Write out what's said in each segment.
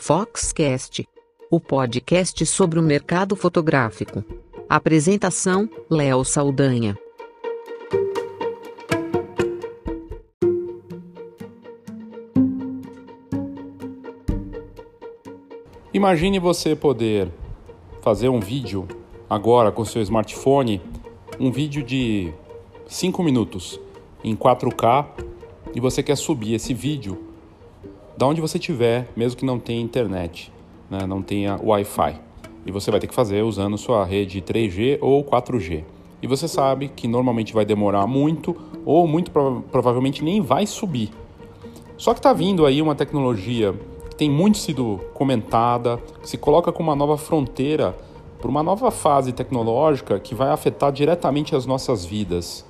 Foxcast, o podcast sobre o mercado fotográfico. Apresentação: Léo Saldanha. Imagine você poder fazer um vídeo agora com seu smartphone, um vídeo de 5 minutos em 4K e você quer subir esse vídeo da onde você estiver, mesmo que não tenha internet, né, não tenha Wi-Fi. E você vai ter que fazer usando sua rede 3G ou 4G. E você sabe que normalmente vai demorar muito ou muito prov provavelmente nem vai subir. Só que está vindo aí uma tecnologia que tem muito sido comentada, que se coloca como uma nova fronteira para uma nova fase tecnológica que vai afetar diretamente as nossas vidas,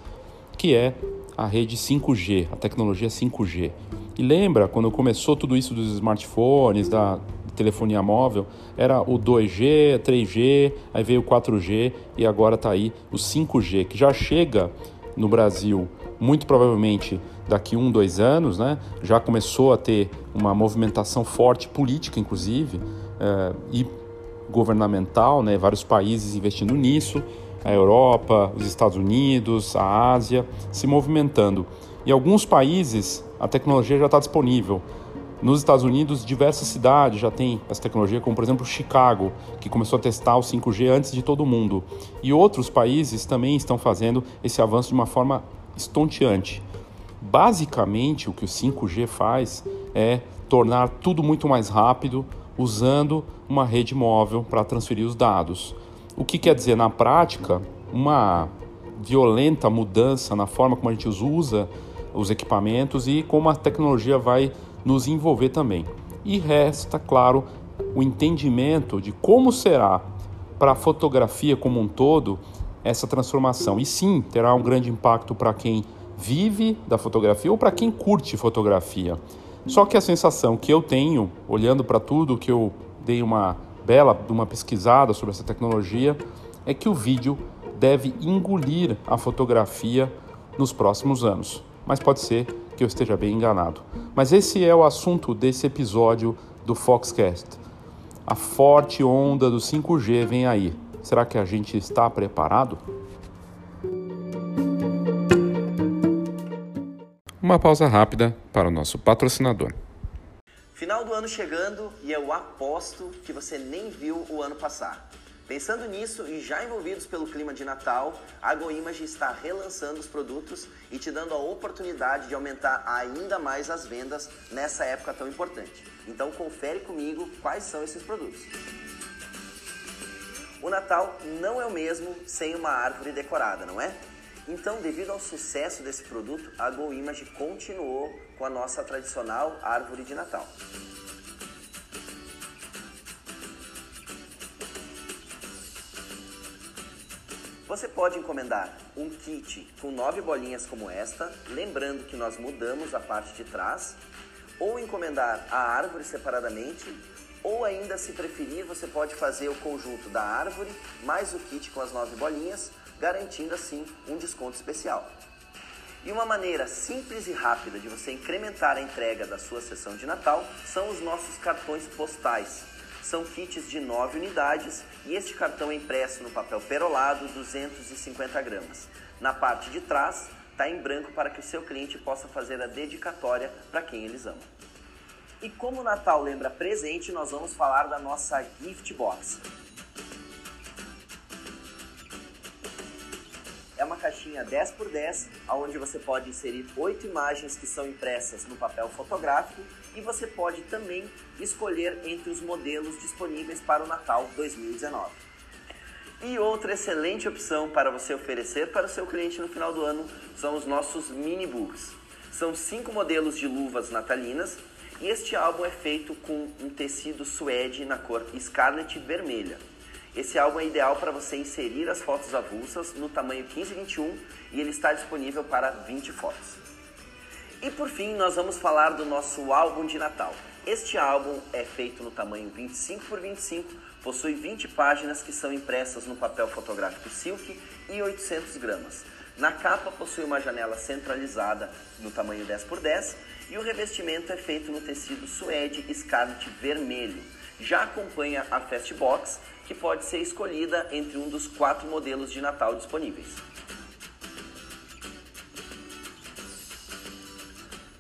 que é a rede 5G, a tecnologia 5G. E lembra quando começou tudo isso dos smartphones, da telefonia móvel, era o 2G, 3G, aí veio o 4G e agora está aí o 5G, que já chega no Brasil muito provavelmente daqui um, dois anos, né? Já começou a ter uma movimentação forte política, inclusive, eh, e governamental, né? Vários países investindo nisso, a Europa, os Estados Unidos, a Ásia, se movimentando. Em alguns países a tecnologia já está disponível. Nos Estados Unidos, diversas cidades já têm essa tecnologia, como por exemplo Chicago, que começou a testar o 5G antes de todo mundo. E outros países também estão fazendo esse avanço de uma forma estonteante. Basicamente, o que o 5G faz é tornar tudo muito mais rápido usando uma rede móvel para transferir os dados. O que quer dizer, na prática, uma violenta mudança na forma como a gente usa os equipamentos e como a tecnologia vai nos envolver também. E resta, claro, o entendimento de como será para a fotografia como um todo essa transformação. E sim, terá um grande impacto para quem vive da fotografia ou para quem curte fotografia. Só que a sensação que eu tenho, olhando para tudo que eu dei uma bela uma pesquisada sobre essa tecnologia, é que o vídeo deve engolir a fotografia nos próximos anos mas pode ser que eu esteja bem enganado. Mas esse é o assunto desse episódio do Foxcast. A forte onda do 5G vem aí. Será que a gente está preparado? Uma pausa rápida para o nosso patrocinador. Final do ano chegando e eu aposto que você nem viu o ano passar. Pensando nisso e já envolvidos pelo clima de Natal, a GoImage está relançando os produtos e te dando a oportunidade de aumentar ainda mais as vendas nessa época tão importante. Então confere comigo quais são esses produtos. O Natal não é o mesmo sem uma árvore decorada, não é? Então, devido ao sucesso desse produto, a GoImage continuou com a nossa tradicional árvore de Natal. Você pode encomendar um kit com nove bolinhas como esta, lembrando que nós mudamos a parte de trás, ou encomendar a árvore separadamente, ou ainda, se preferir, você pode fazer o conjunto da árvore mais o kit com as nove bolinhas, garantindo assim um desconto especial. E uma maneira simples e rápida de você incrementar a entrega da sua sessão de Natal são os nossos cartões postais são kits de 9 unidades e este cartão é impresso no papel perolado 250 gramas. Na parte de trás está em branco para que o seu cliente possa fazer a dedicatória para quem eles amam. E como o Natal lembra presente, nós vamos falar da nossa Gift Box. É uma caixinha 10 por 10, onde você pode inserir oito imagens que são impressas no papel fotográfico e você pode também escolher entre os modelos disponíveis para o Natal 2019. E outra excelente opção para você oferecer para o seu cliente no final do ano são os nossos mini books. São cinco modelos de luvas natalinas e este álbum é feito com um tecido suede na cor Scarlet vermelha. Esse álbum é ideal para você inserir as fotos avulsas no tamanho 1521 e ele está disponível para 20 fotos. E por fim, nós vamos falar do nosso álbum de Natal. Este álbum é feito no tamanho 25 por 25, possui 20 páginas que são impressas no papel fotográfico Silk e 800 gramas. Na capa possui uma janela centralizada no tamanho 10x10 e o revestimento é feito no tecido suede Scarlet vermelho. Já acompanha a Fastbox, que pode ser escolhida entre um dos quatro modelos de Natal disponíveis.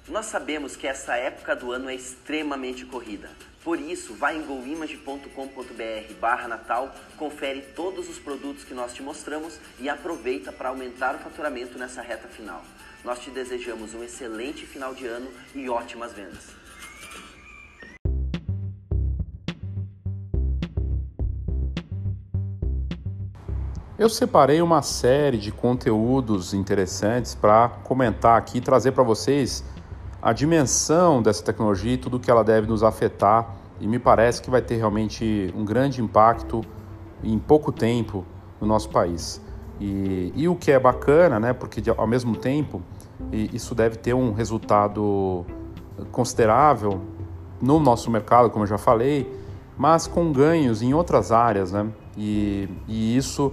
Nós sabemos que essa época do ano é extremamente corrida. Por isso, vá em goimage.com.br barra Natal, confere todos os produtos que nós te mostramos e aproveita para aumentar o faturamento nessa reta final. Nós te desejamos um excelente final de ano e ótimas vendas. Eu separei uma série de conteúdos interessantes para comentar aqui e trazer para vocês a dimensão dessa tecnologia e tudo que ela deve nos afetar. E me parece que vai ter realmente um grande impacto em pouco tempo no nosso país. E, e o que é bacana, né, porque ao mesmo tempo isso deve ter um resultado considerável no nosso mercado, como eu já falei, mas com ganhos em outras áreas, né? E, e isso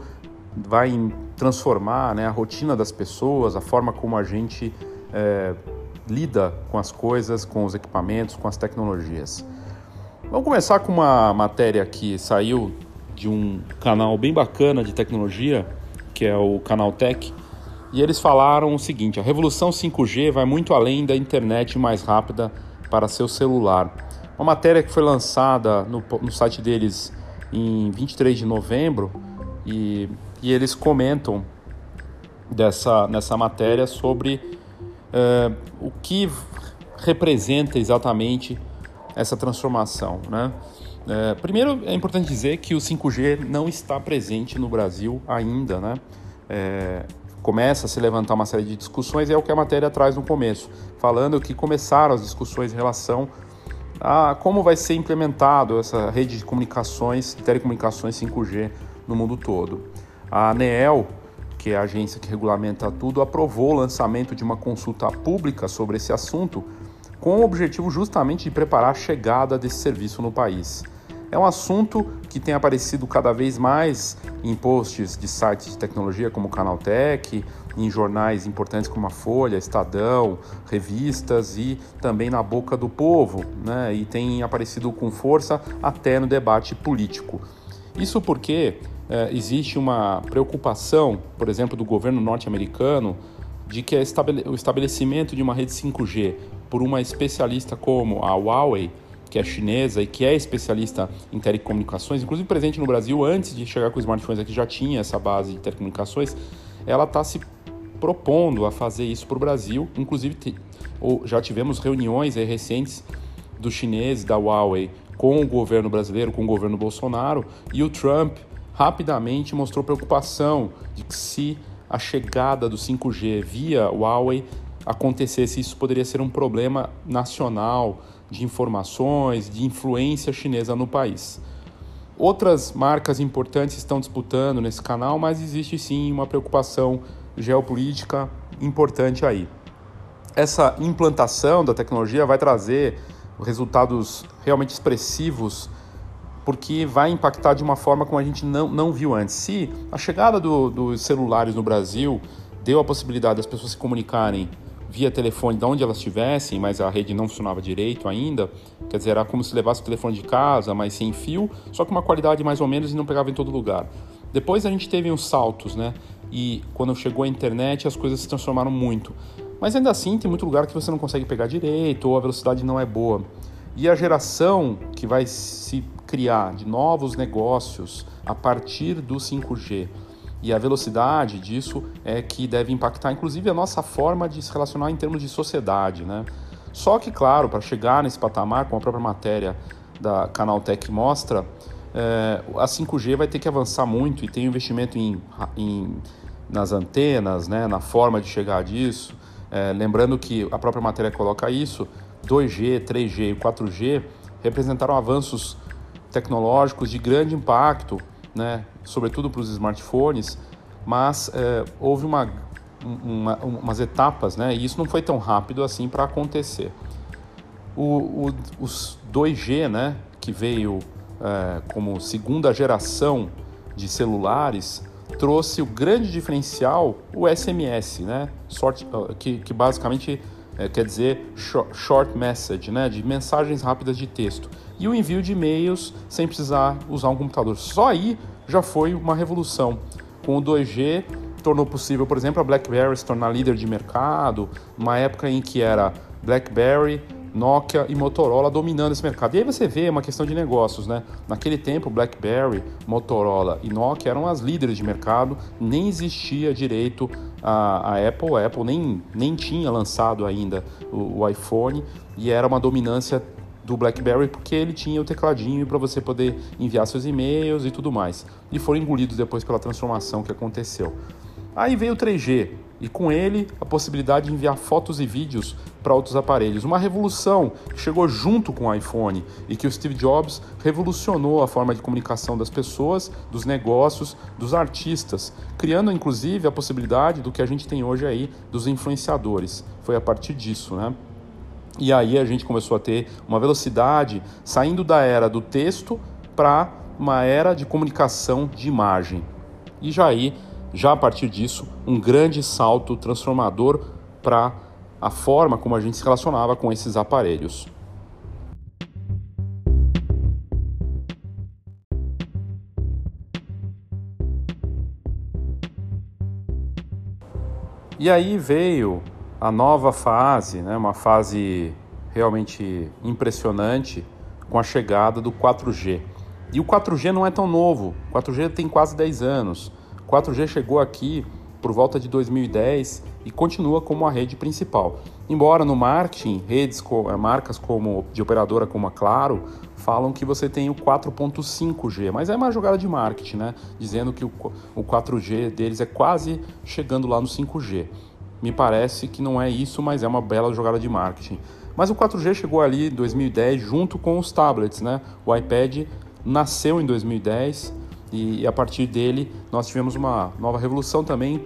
vai transformar né, a rotina das pessoas, a forma como a gente é, lida com as coisas, com os equipamentos, com as tecnologias. Vamos começar com uma matéria que saiu de um canal bem bacana de tecnologia, que é o Canal Tech, e eles falaram o seguinte: a revolução 5G vai muito além da internet mais rápida para seu celular. Uma matéria que foi lançada no, no site deles em 23 de novembro e, e eles comentam dessa, nessa matéria sobre uh, o que representa exatamente essa transformação. Né? Uh, primeiro, é importante dizer que o 5G não está presente no Brasil ainda. Né? Uh, começa a se levantar uma série de discussões, e é o que a matéria traz no começo, falando que começaram as discussões em relação a como vai ser implementado essa rede de comunicações, telecomunicações 5G no mundo todo. A ANEEL que é a agência que regulamenta tudo, aprovou o lançamento de uma consulta pública sobre esse assunto, com o objetivo justamente de preparar a chegada desse serviço no país. É um assunto que tem aparecido cada vez mais em posts de sites de tecnologia como o Canaltech, em jornais importantes como a Folha, Estadão, revistas e também na boca do povo, né? E tem aparecido com força até no debate político. Isso porque existe uma preocupação, por exemplo, do governo norte-americano de que o estabelecimento de uma rede 5G por uma especialista como a Huawei, que é chinesa e que é especialista em telecomunicações, inclusive presente no Brasil antes de chegar com os smartphones aqui já tinha essa base de telecomunicações, ela está se propondo a fazer isso para o Brasil, inclusive já tivemos reuniões recentes dos chineses da Huawei com o governo brasileiro, com o governo Bolsonaro e o Trump rapidamente mostrou preocupação de que se a chegada do 5G via Huawei acontecesse, isso poderia ser um problema nacional de informações, de influência chinesa no país. Outras marcas importantes estão disputando nesse canal, mas existe sim uma preocupação geopolítica importante aí. Essa implantação da tecnologia vai trazer resultados realmente expressivos porque vai impactar de uma forma como a gente não, não viu antes. Se a chegada do, dos celulares no Brasil deu a possibilidade das pessoas se comunicarem via telefone de onde elas estivessem, mas a rede não funcionava direito ainda, quer dizer, era como se levasse o telefone de casa, mas sem fio, só com uma qualidade mais ou menos e não pegava em todo lugar. Depois a gente teve uns saltos, né? E quando chegou a internet as coisas se transformaram muito. Mas ainda assim tem muito lugar que você não consegue pegar direito ou a velocidade não é boa. E a geração que vai se criar de novos negócios a partir do 5G e a velocidade disso é que deve impactar inclusive a nossa forma de se relacionar em termos de sociedade, né? Só que, claro, para chegar nesse patamar, como a própria matéria da Canaltech mostra, é, a 5G vai ter que avançar muito e tem investimento em, em, nas antenas, né, na forma de chegar disso. É, lembrando que a própria matéria coloca isso, 2G, 3G e 4G representaram avanços tecnológicos de grande impacto, né, sobretudo para os smartphones, mas é, houve uma, uma, umas etapas, né, e isso não foi tão rápido assim para acontecer. O, o, os 2G, né, que veio é, como segunda geração de celulares, trouxe o grande diferencial, o SMS, né? Short, que, que basicamente é, quer dizer short message, né? de mensagens rápidas de texto. E o envio de e-mails sem precisar usar um computador. Só aí já foi uma revolução. Com o 2G tornou possível, por exemplo, a BlackBerry se tornar líder de mercado, uma época em que era BlackBerry, Nokia e Motorola dominando esse mercado. E aí você vê uma questão de negócios, né? Naquele tempo, BlackBerry, Motorola e Nokia eram as líderes de mercado, nem existia direito a, a Apple, a Apple nem, nem tinha lançado ainda o, o iPhone e era uma dominância do BlackBerry porque ele tinha o tecladinho para você poder enviar seus e-mails e tudo mais. E foram engolidos depois pela transformação que aconteceu. Aí veio o 3G e com ele a possibilidade de enviar fotos e vídeos para outros aparelhos. Uma revolução que chegou junto com o iPhone e que o Steve Jobs revolucionou a forma de comunicação das pessoas, dos negócios, dos artistas, criando inclusive a possibilidade do que a gente tem hoje aí dos influenciadores. Foi a partir disso, né? E aí a gente começou a ter uma velocidade saindo da era do texto para uma era de comunicação de imagem. E já aí, já a partir disso, um grande salto transformador para a forma como a gente se relacionava com esses aparelhos. E aí veio a nova fase, né, uma fase realmente impressionante com a chegada do 4G. E o 4G não é tão novo, o 4G tem quase 10 anos. O 4G chegou aqui por volta de 2010 e continua como a rede principal. Embora no marketing, redes, eh, marcas como de operadora como a Claro falam que você tem o 4.5G, mas é uma jogada de marketing, né? Dizendo que o 4G deles é quase chegando lá no 5G. Me parece que não é isso, mas é uma bela jogada de marketing. Mas o 4G chegou ali em 2010 junto com os tablets, né? O iPad nasceu em 2010 e a partir dele nós tivemos uma nova revolução também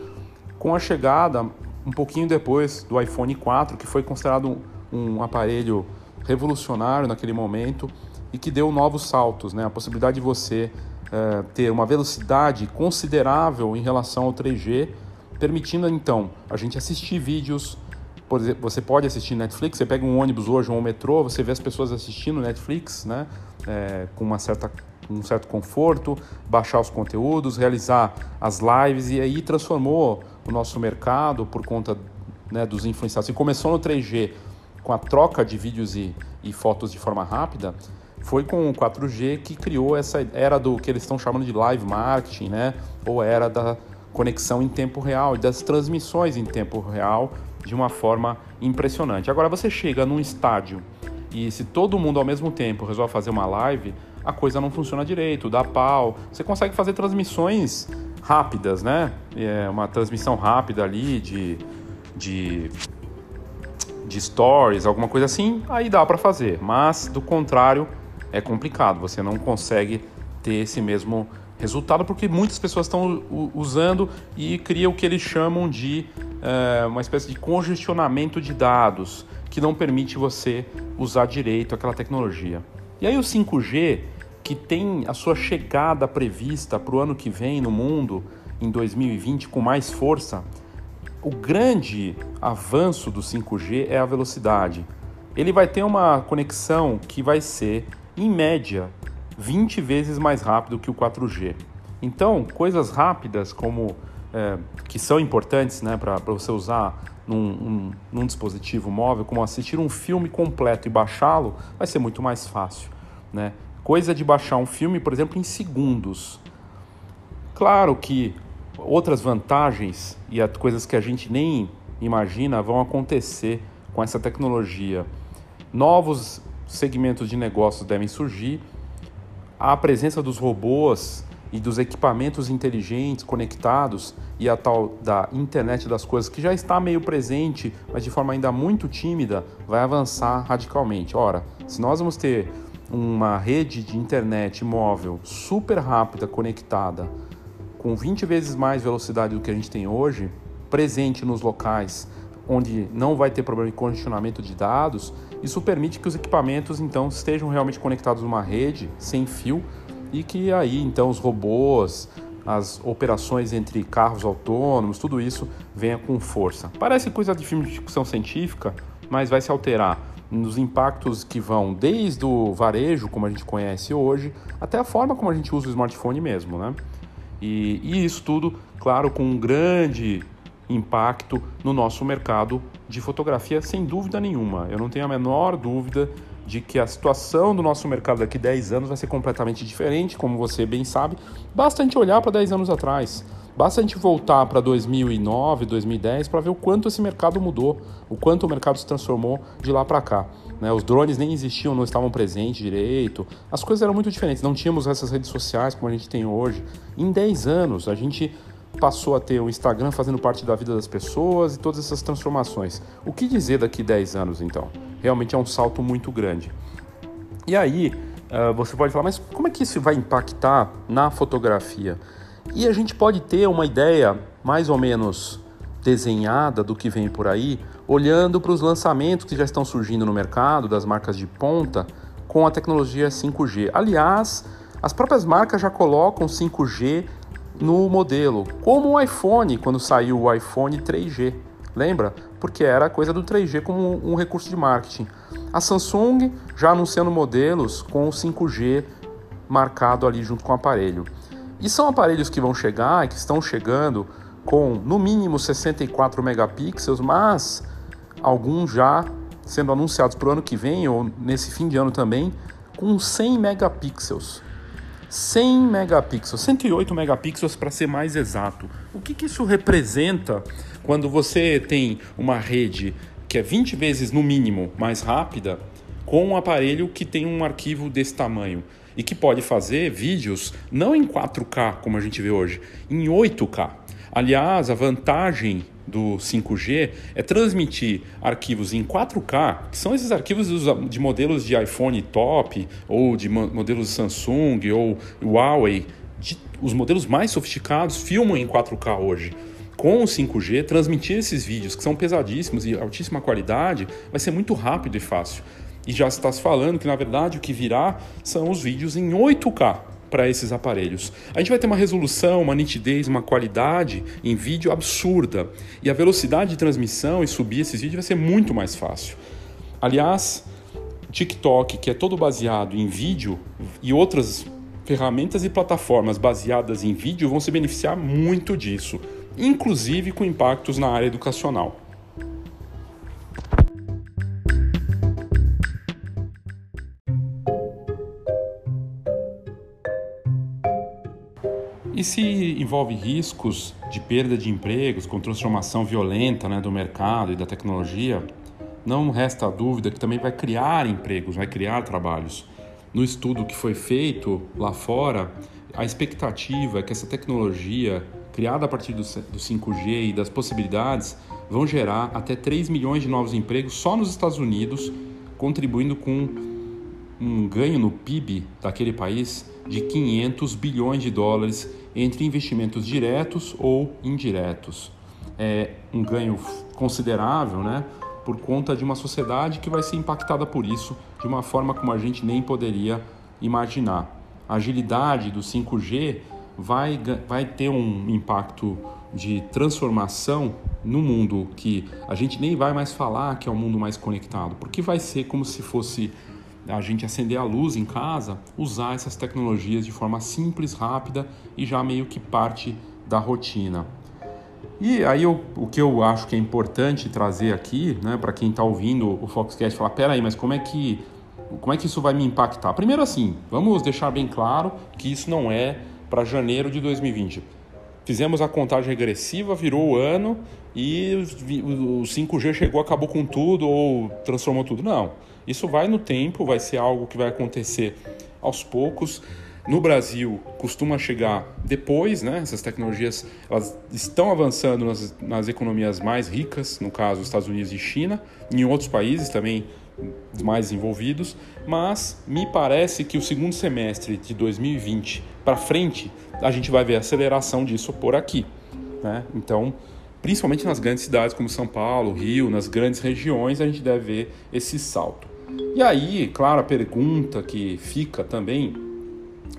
com a chegada um pouquinho depois do iPhone 4, que foi considerado um, aparelho revolucionário naquele momento e que deu novos saltos, né? A possibilidade de você é, ter uma velocidade considerável em relação ao 3G permitindo então a gente assistir vídeos. Por exemplo, você pode assistir Netflix, você pega um ônibus hoje ou um metrô, você vê as pessoas assistindo Netflix, né? É, com uma certa um certo conforto, baixar os conteúdos, realizar as lives e aí transformou o nosso mercado por conta né, dos influenciadores. E começou no 3G com a troca de vídeos e, e fotos de forma rápida, foi com o 4G que criou essa era do que eles estão chamando de live marketing, né? Ou era da conexão em tempo real das transmissões em tempo real de uma forma impressionante. Agora você chega num estádio e se todo mundo ao mesmo tempo resolve fazer uma live, a coisa não funciona direito, dá pau. Você consegue fazer transmissões rápidas, né? É uma transmissão rápida ali de, de, de stories, alguma coisa assim, aí dá para fazer. Mas do contrário é complicado. Você não consegue ter esse mesmo resultado porque muitas pessoas estão usando e cria o que eles chamam de é, uma espécie de congestionamento de dados que não permite você usar direito aquela tecnologia. E aí o 5G, que tem a sua chegada prevista para o ano que vem no mundo, em 2020, com mais força, o grande avanço do 5G é a velocidade. Ele vai ter uma conexão que vai ser, em média, 20 vezes mais rápido que o 4G. Então, coisas rápidas como é, que são importantes né, para você usar num, um, num dispositivo móvel, como assistir um filme completo e baixá-lo, vai ser muito mais fácil. Né? Coisa de baixar um filme, por exemplo, em segundos. Claro que outras vantagens e coisas que a gente nem imagina vão acontecer com essa tecnologia. Novos segmentos de negócios devem surgir a presença dos robôs e dos equipamentos inteligentes conectados e a tal da internet das coisas que já está meio presente, mas de forma ainda muito tímida, vai avançar radicalmente. Ora, se nós vamos ter uma rede de internet móvel super rápida conectada, com 20 vezes mais velocidade do que a gente tem hoje, presente nos locais onde não vai ter problema de congestionamento de dados, isso permite que os equipamentos então estejam realmente conectados numa rede sem fio e que aí então os robôs, as operações entre carros autônomos, tudo isso venha com força. Parece coisa de filme de ficção científica, mas vai se alterar nos impactos que vão desde o varejo, como a gente conhece hoje, até a forma como a gente usa o smartphone mesmo, né? E, e isso tudo, claro, com um grande impacto no nosso mercado de fotografia, sem dúvida nenhuma. Eu não tenho a menor dúvida de que a situação do nosso mercado daqui a 10 anos vai ser completamente diferente, como você bem sabe. Basta a gente olhar para 10 anos atrás. Basta a gente voltar para 2009, 2010 para ver o quanto esse mercado mudou, o quanto o mercado se transformou de lá para cá. Né? Os drones nem existiam, não estavam presentes direito, as coisas eram muito diferentes. Não tínhamos essas redes sociais como a gente tem hoje. Em 10 anos, a gente passou a ter o Instagram fazendo parte da vida das pessoas e todas essas transformações. O que dizer daqui 10 anos então? Realmente é um salto muito grande. E aí, uh, você pode falar, mas como é que isso vai impactar na fotografia? E a gente pode ter uma ideia mais ou menos desenhada do que vem por aí, olhando para os lançamentos que já estão surgindo no mercado das marcas de ponta com a tecnologia 5G. Aliás, as próprias marcas já colocam 5G no modelo, como o iPhone, quando saiu o iPhone 3G. Lembra? Porque era coisa do 3G como um recurso de marketing. A Samsung já anunciando modelos com o 5G marcado ali junto com o aparelho. E são aparelhos que vão chegar que estão chegando com no mínimo 64 megapixels, mas alguns já sendo anunciados para o ano que vem ou nesse fim de ano também com 100 megapixels. 100 megapixels, 108 megapixels para ser mais exato. O que, que isso representa quando você tem uma rede que é 20 vezes no mínimo mais rápida com um aparelho que tem um arquivo desse tamanho e que pode fazer vídeos não em 4K como a gente vê hoje, em 8K. Aliás, a vantagem do 5G é transmitir arquivos em 4K, que são esses arquivos de modelos de iPhone top, ou de modelos de Samsung, ou Huawei. De, os modelos mais sofisticados filmam em 4K hoje. Com o 5G, transmitir esses vídeos, que são pesadíssimos e altíssima qualidade, vai ser muito rápido e fácil. E já está se falando que, na verdade, o que virá são os vídeos em 8K para esses aparelhos. A gente vai ter uma resolução, uma nitidez, uma qualidade em vídeo absurda. E a velocidade de transmissão e subir esses vídeos vai ser muito mais fácil. Aliás, TikTok, que é todo baseado em vídeo, e outras ferramentas e plataformas baseadas em vídeo vão se beneficiar muito disso, inclusive com impactos na área educacional. E se envolve riscos de perda de empregos com transformação violenta né, do mercado e da tecnologia, não resta dúvida que também vai criar empregos, vai criar trabalhos. No estudo que foi feito lá fora, a expectativa é que essa tecnologia, criada a partir do 5G e das possibilidades, vão gerar até 3 milhões de novos empregos só nos Estados Unidos, contribuindo com um ganho no PIB daquele país de 500 bilhões de dólares entre investimentos diretos ou indiretos. É um ganho considerável, né? Por conta de uma sociedade que vai ser impactada por isso de uma forma como a gente nem poderia imaginar. A agilidade do 5G vai, vai ter um impacto de transformação no mundo que a gente nem vai mais falar que é um mundo mais conectado, porque vai ser como se fosse a gente acender a luz em casa, usar essas tecnologias de forma simples, rápida e já meio que parte da rotina. E aí eu, o que eu acho que é importante trazer aqui, né, para quem está ouvindo o Foxcast, falar, pera aí, mas como é que como é que isso vai me impactar? Primeiro assim, vamos deixar bem claro que isso não é para janeiro de 2020. Fizemos a contagem regressiva, virou o ano e o 5G chegou, acabou com tudo ou transformou tudo. Não. Isso vai no tempo, vai ser algo que vai acontecer aos poucos. No Brasil, costuma chegar depois, né? Essas tecnologias elas estão avançando nas, nas economias mais ricas, no caso, Estados Unidos e China, em outros países também mais envolvidos, mas me parece que o segundo semestre de 2020 para frente a gente vai ver aceleração disso por aqui. Né? Então, principalmente nas grandes cidades como São Paulo, Rio, nas grandes regiões, a gente deve ver esse salto. E aí, claro, a pergunta que fica também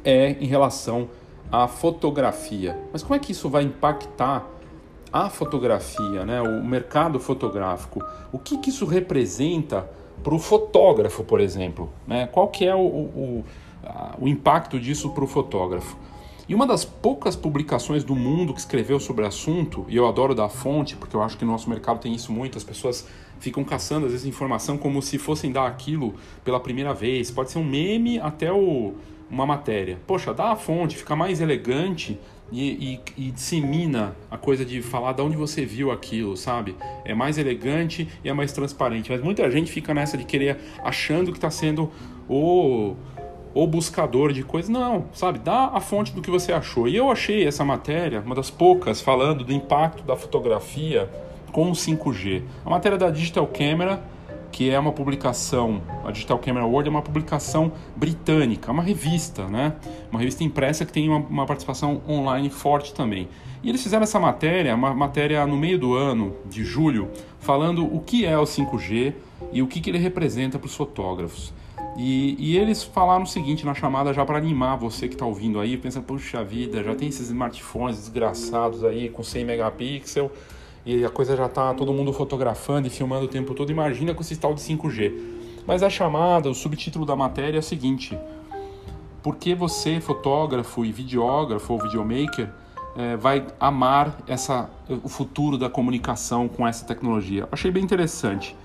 é em relação a fotografia. Mas como é que isso vai impactar a fotografia, né? o mercado fotográfico? O que, que isso representa para o fotógrafo, por exemplo? Né? Qual que é o, o, a, o impacto disso para o fotógrafo? E uma das poucas publicações do mundo que escreveu sobre o assunto, e eu adoro dar fonte, porque eu acho que no nosso mercado tem isso muito, as pessoas ficam caçando às vezes informação como se fossem dar aquilo pela primeira vez. Pode ser um meme até o, uma matéria. Poxa, dá a fonte, fica mais elegante e, e, e, dissemina a coisa de falar de onde você viu aquilo, sabe? É mais elegante e é mais transparente. Mas muita gente fica nessa de querer achando que está sendo o ou buscador de coisas. Não, sabe? Dá a fonte do que você achou. E eu achei essa matéria, uma das poucas, falando do impacto da fotografia com o 5G. A matéria da Digital Camera, que é uma publicação, a Digital Camera World é uma publicação britânica, uma revista, né? Uma revista impressa que tem uma, uma participação online forte também. E eles fizeram essa matéria, uma matéria no meio do ano, de julho, falando o que é o 5G e o que, que ele representa para os fotógrafos. E, e, eles falaram o seguinte na chamada já para animar você que está ouvindo aí, pensa, puxa vida, já tem esses smartphones desgraçados aí com 100 megapixels e a coisa já está todo mundo fotografando e filmando o tempo todo, imagina com esse tal de 5G. Mas a chamada, o subtítulo da matéria é o seguinte: por que você, fotógrafo e videógrafo ou videomaker, é, vai amar essa, o futuro da comunicação com essa tecnologia? Achei bem interessante.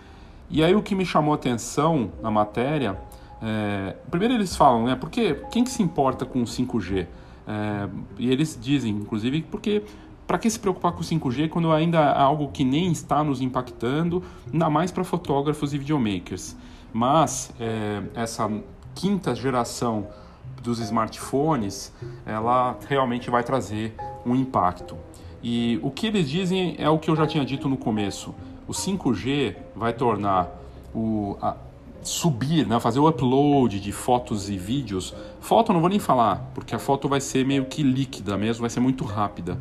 E aí o que me chamou a atenção na matéria é, primeiro eles falam, né? Porque quem que se importa com o 5G? É, e eles dizem, inclusive, porque para que se preocupar com o 5G quando ainda é algo que nem está nos impactando, ainda mais para fotógrafos e videomakers. Mas é, essa quinta geração dos smartphones, ela realmente vai trazer um impacto. E o que eles dizem é o que eu já tinha dito no começo. O 5G vai tornar o, subir, né, fazer o upload de fotos e vídeos. Foto não vou nem falar, porque a foto vai ser meio que líquida mesmo, vai ser muito rápida.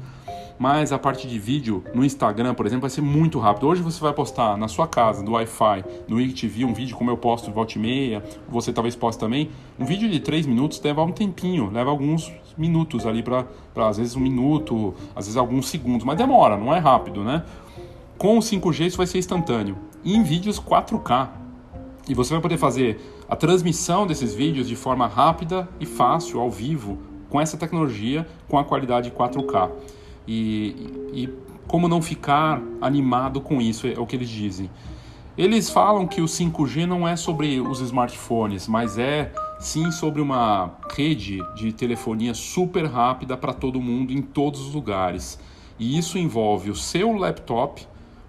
Mas a parte de vídeo no Instagram, por exemplo, vai ser muito rápido. Hoje você vai postar na sua casa, no Wi-Fi, no IGTV, um vídeo como eu posto de volta e meia, você talvez poste também. Um vídeo de 3 minutos leva um tempinho, leva alguns minutos ali para às vezes um minuto, às vezes alguns segundos, mas demora, não é rápido, né? Com o 5G isso vai ser instantâneo. E em vídeos 4K, e você vai poder fazer a transmissão desses vídeos de forma rápida e fácil, ao vivo, com essa tecnologia, com a qualidade 4K. E, e como não ficar animado com isso, é o que eles dizem. Eles falam que o 5G não é sobre os smartphones, mas é sim sobre uma rede de telefonia super rápida para todo mundo em todos os lugares. E isso envolve o seu laptop,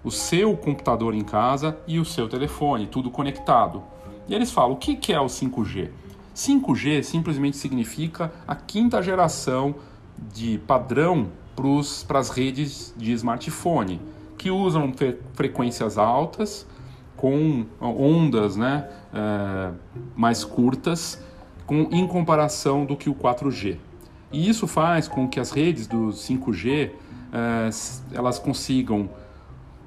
o seu computador em casa e o seu telefone, tudo conectado. E eles falam: o que é o 5G? 5G simplesmente significa a quinta geração de padrão para as redes de smartphone, que usam fre frequências altas, com ondas né, é, mais curtas, com, em comparação do que o 4G. E isso faz com que as redes do 5G é, elas consigam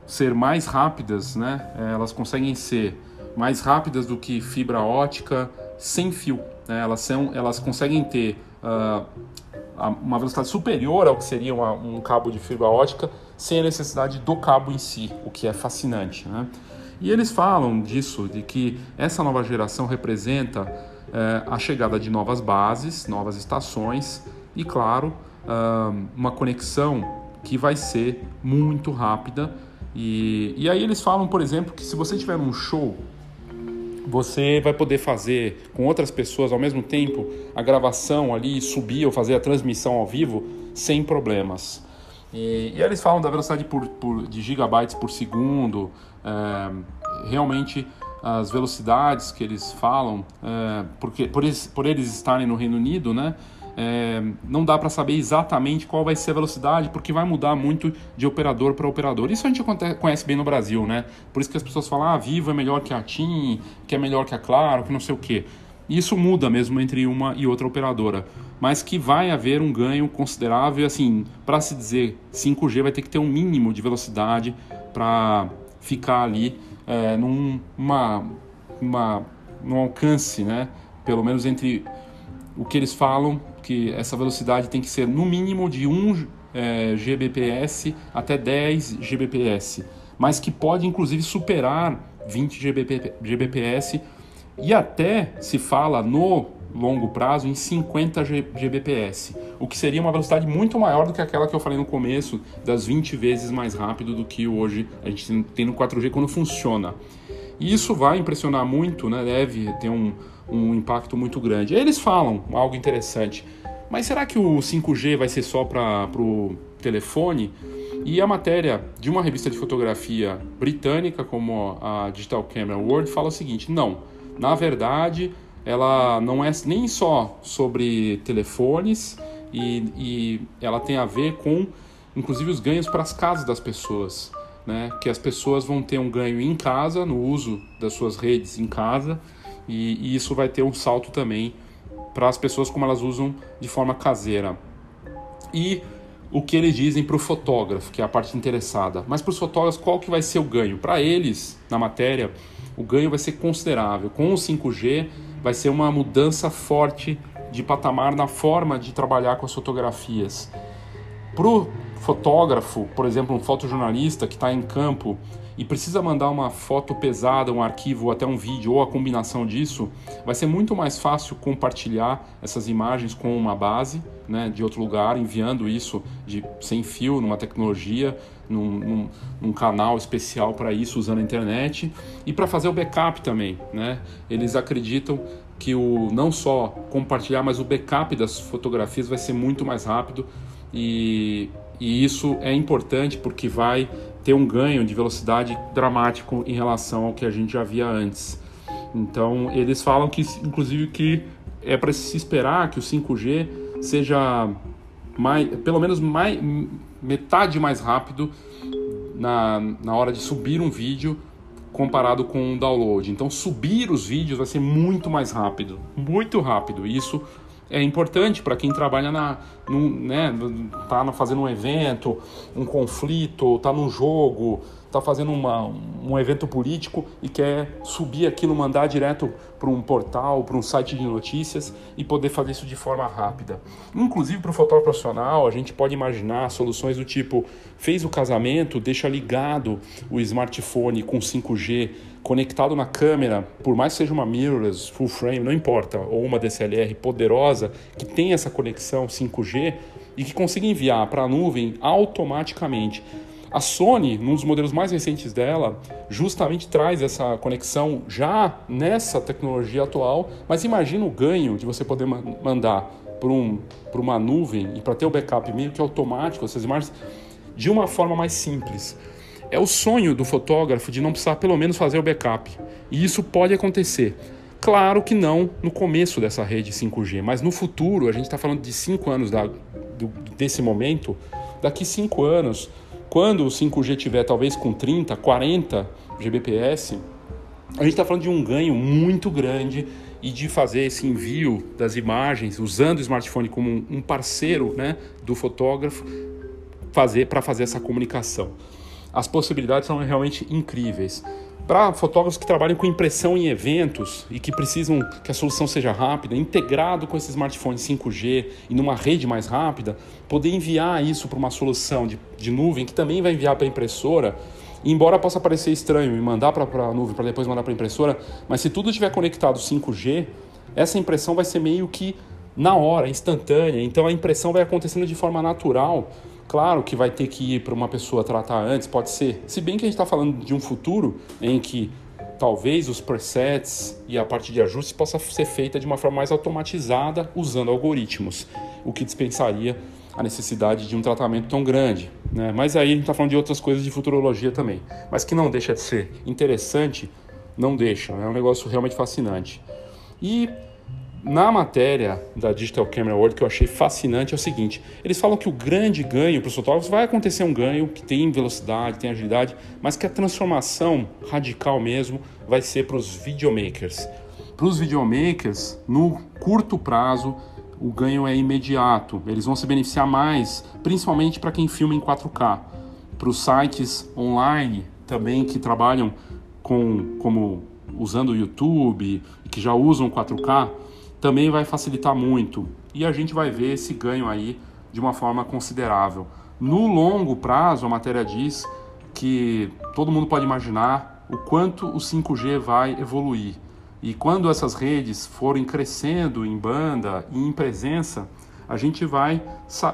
ser mais rápidas, né? É, elas conseguem ser mais rápidas do que fibra ótica sem fio. Né? Elas, são, elas conseguem ter uh, uma velocidade superior ao que seria uma, um cabo de fibra ótica sem a necessidade do cabo em si, o que é fascinante. Né? E eles falam disso, de que essa nova geração representa uh, a chegada de novas bases, novas estações e, claro, uh, uma conexão que vai ser muito rápida e, e aí eles falam, por exemplo, que se você tiver um show, você vai poder fazer com outras pessoas ao mesmo tempo a gravação ali, subir ou fazer a transmissão ao vivo sem problemas. E, e eles falam da velocidade por, por, de gigabytes por segundo, é, realmente as velocidades que eles falam, é, porque por por eles estarem no Reino Unido, né? É, não dá para saber exatamente qual vai ser a velocidade, porque vai mudar muito de operador para operador. Isso a gente conhece bem no Brasil, né? Por isso que as pessoas falam, ah, a Vivo é melhor que a TIM, que é melhor que a Claro, que não sei o quê. Isso muda mesmo entre uma e outra operadora, mas que vai haver um ganho considerável, assim, para se dizer 5G vai ter que ter um mínimo de velocidade para ficar ali é, num uma, uma, num alcance, né? Pelo menos entre o que eles falam que essa velocidade tem que ser no mínimo de 1 é, Gbps até 10 Gbps, mas que pode inclusive superar 20 Gbps e até se fala no longo prazo em 50 Gbps, o que seria uma velocidade muito maior do que aquela que eu falei no começo, das 20 vezes mais rápido do que hoje a gente tem no 4G quando funciona. E isso vai impressionar muito, né? deve ter um, um impacto muito grande. Eles falam algo interessante, mas será que o 5G vai ser só para o telefone? E a matéria de uma revista de fotografia britânica, como a Digital Camera World, fala o seguinte: não, na verdade, ela não é nem só sobre telefones e, e ela tem a ver com, inclusive, os ganhos para as casas das pessoas. Né? Que as pessoas vão ter um ganho em casa, no uso das suas redes em casa, e, e isso vai ter um salto também para as pessoas como elas usam de forma caseira. E o que eles dizem para o fotógrafo, que é a parte interessada. Mas para os fotógrafos, qual que vai ser o ganho? Para eles, na matéria, o ganho vai ser considerável. Com o 5G, vai ser uma mudança forte de patamar na forma de trabalhar com as fotografias. Para o fotógrafo, por exemplo, um fotojornalista que está em campo e precisa mandar uma foto pesada, um arquivo ou até um vídeo ou a combinação disso, vai ser muito mais fácil compartilhar essas imagens com uma base né, de outro lugar, enviando isso de sem fio, numa tecnologia, num, num, num canal especial para isso, usando a internet e para fazer o backup também. Né? Eles acreditam que o não só compartilhar, mas o backup das fotografias vai ser muito mais rápido e, e isso é importante porque vai ter um ganho de velocidade dramático em relação ao que a gente já via antes. Então, eles falam que, inclusive, que é para se esperar que o 5G seja mais, pelo menos mais, metade mais rápido na, na hora de subir um vídeo comparado com o download. Então, subir os vídeos vai ser muito mais rápido, muito rápido. Isso é importante para quem trabalha na, no, né, tá fazendo um evento, um conflito, está num jogo, está fazendo uma, um evento político e quer subir aquilo, mandar direto para um portal, para um site de notícias e poder fazer isso de forma rápida. Inclusive para o fotógrafo profissional, a gente pode imaginar soluções do tipo: fez o casamento, deixa ligado o smartphone com 5G conectado na câmera, por mais que seja uma mirrorless, full frame, não importa, ou uma DSLR poderosa que tem essa conexão 5G e que consiga enviar para a nuvem automaticamente. A Sony, num dos modelos mais recentes dela, justamente traz essa conexão já nessa tecnologia atual, mas imagina o ganho de você poder mandar para um, uma nuvem e para ter o backup meio que automático, essas imagens, de uma forma mais simples. É o sonho do fotógrafo de não precisar pelo menos fazer o backup. E isso pode acontecer. Claro que não no começo dessa rede 5G, mas no futuro, a gente está falando de 5 anos da, do, desse momento, daqui 5 anos, quando o 5G tiver talvez com 30, 40 Gbps, a gente está falando de um ganho muito grande e de fazer esse envio das imagens usando o smartphone como um parceiro né, do fotógrafo fazer para fazer essa comunicação as possibilidades são realmente incríveis. Para fotógrafos que trabalham com impressão em eventos e que precisam que a solução seja rápida, integrado com esse smartphone 5G e numa rede mais rápida, poder enviar isso para uma solução de, de nuvem que também vai enviar para a impressora, embora possa parecer estranho e mandar para a nuvem para depois mandar para a impressora, mas se tudo estiver conectado 5G, essa impressão vai ser meio que na hora, instantânea. Então a impressão vai acontecendo de forma natural Claro que vai ter que ir para uma pessoa tratar antes, pode ser. Se bem que a gente está falando de um futuro em que talvez os presets e a parte de ajuste possa ser feita de uma forma mais automatizada usando algoritmos, o que dispensaria a necessidade de um tratamento tão grande. Né? Mas aí a gente está falando de outras coisas de futurologia também. Mas que não deixa de ser interessante, não deixa. É um negócio realmente fascinante. E na matéria da Digital Camera World que eu achei fascinante é o seguinte: eles falam que o grande ganho para os fotógrafos vai acontecer um ganho que tem velocidade, tem agilidade, mas que a transformação radical mesmo vai ser para os videomakers. Para os videomakers, no curto prazo, o ganho é imediato. Eles vão se beneficiar mais, principalmente para quem filma em 4K. Para os sites online também que trabalham com como usando o YouTube e que já usam 4K, também vai facilitar muito e a gente vai ver esse ganho aí de uma forma considerável. No longo prazo, a matéria diz que todo mundo pode imaginar o quanto o 5G vai evoluir. E quando essas redes forem crescendo em banda e em presença, a gente vai,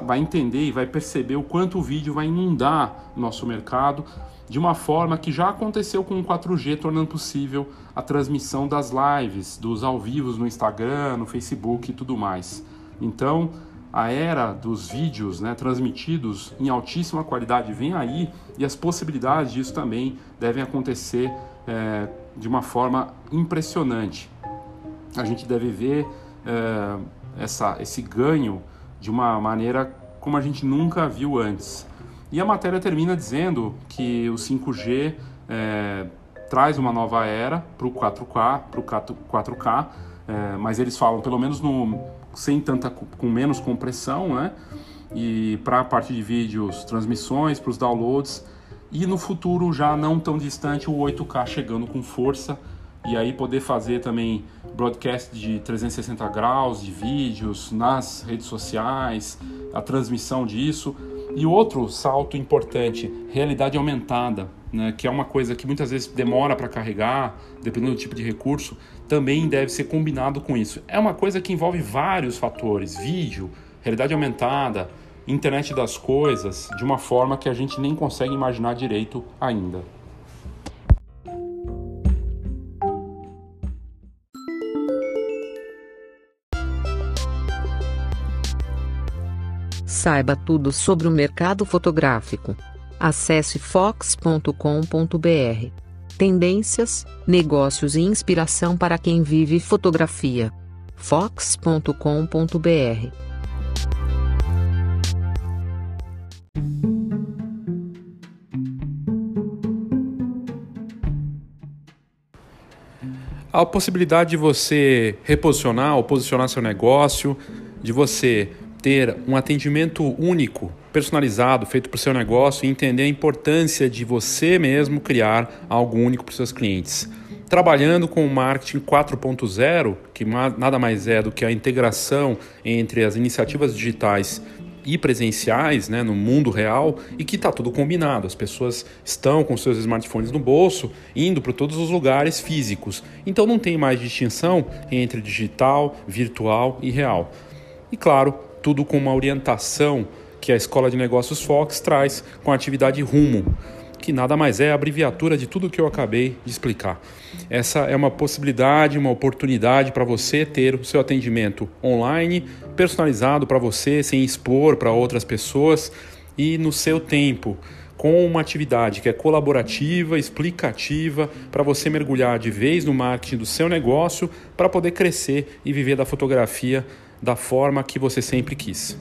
vai entender e vai perceber o quanto o vídeo vai inundar nosso mercado de uma forma que já aconteceu com o 4G, tornando possível a transmissão das lives, dos ao vivos no Instagram, no Facebook e tudo mais. Então, a era dos vídeos né, transmitidos em altíssima qualidade vem aí e as possibilidades disso também devem acontecer é, de uma forma impressionante. A gente deve ver é, essa, esse ganho de uma maneira como a gente nunca viu antes. E a matéria termina dizendo que o 5G é, traz uma nova era para o 4K, para o 4K, é, mas eles falam pelo menos no, sem tanta com menos compressão, né? E para a parte de vídeos, transmissões, para os downloads e no futuro já não tão distante o 8K chegando com força e aí poder fazer também broadcast de 360 graus de vídeos nas redes sociais, a transmissão disso. E outro salto importante, realidade aumentada, né, que é uma coisa que muitas vezes demora para carregar, dependendo do tipo de recurso, também deve ser combinado com isso. É uma coisa que envolve vários fatores: vídeo, realidade aumentada, internet das coisas, de uma forma que a gente nem consegue imaginar direito ainda. Saiba tudo sobre o mercado fotográfico. Acesse fox.com.br. Tendências, negócios e inspiração para quem vive fotografia. fox.com.br. A possibilidade de você reposicionar ou posicionar seu negócio, de você ter um atendimento único, personalizado, feito para o seu negócio e entender a importância de você mesmo criar algo único para os seus clientes. Trabalhando com o marketing 4.0, que nada mais é do que a integração entre as iniciativas digitais e presenciais né, no mundo real e que está tudo combinado. As pessoas estão com seus smartphones no bolso, indo para todos os lugares físicos. Então não tem mais distinção entre digital, virtual e real. E claro, tudo com uma orientação que a Escola de Negócios Fox traz com a atividade Rumo, que nada mais é a abreviatura de tudo que eu acabei de explicar. Essa é uma possibilidade, uma oportunidade para você ter o seu atendimento online, personalizado para você, sem expor para outras pessoas e no seu tempo com uma atividade que é colaborativa, explicativa, para você mergulhar de vez no marketing do seu negócio para poder crescer e viver da fotografia da forma que você sempre quis.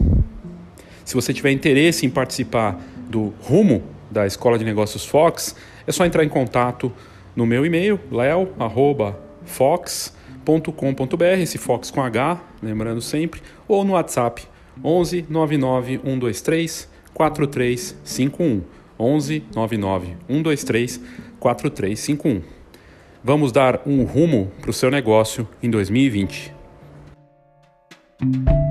Se você tiver interesse em participar do rumo da Escola de Negócios Fox, é só entrar em contato no meu e-mail, leo@fox.com.br, esse Fox com H, lembrando sempre, ou no WhatsApp 11 99 123 4351. 11 99 123 4351. Vamos dar um rumo para o seu negócio em 2020. A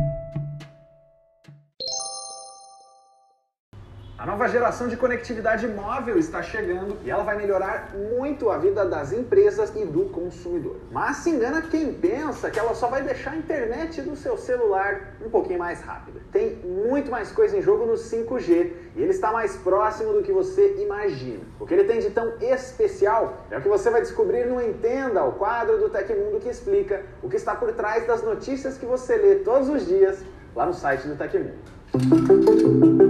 nova geração de conectividade móvel está chegando e ela vai melhorar muito a vida das empresas e do consumidor. Mas se engana quem pensa que ela só vai deixar a internet do seu celular um pouquinho mais rápida. Tem muito mais coisa em jogo no 5G e ele está mais próximo do que você imagina. O que ele tem de tão especial é o que você vai descobrir no Entenda, o quadro do Tecmundo que explica o que está por trás das notícias que você lê todos os dias lá no site do Tecmundo.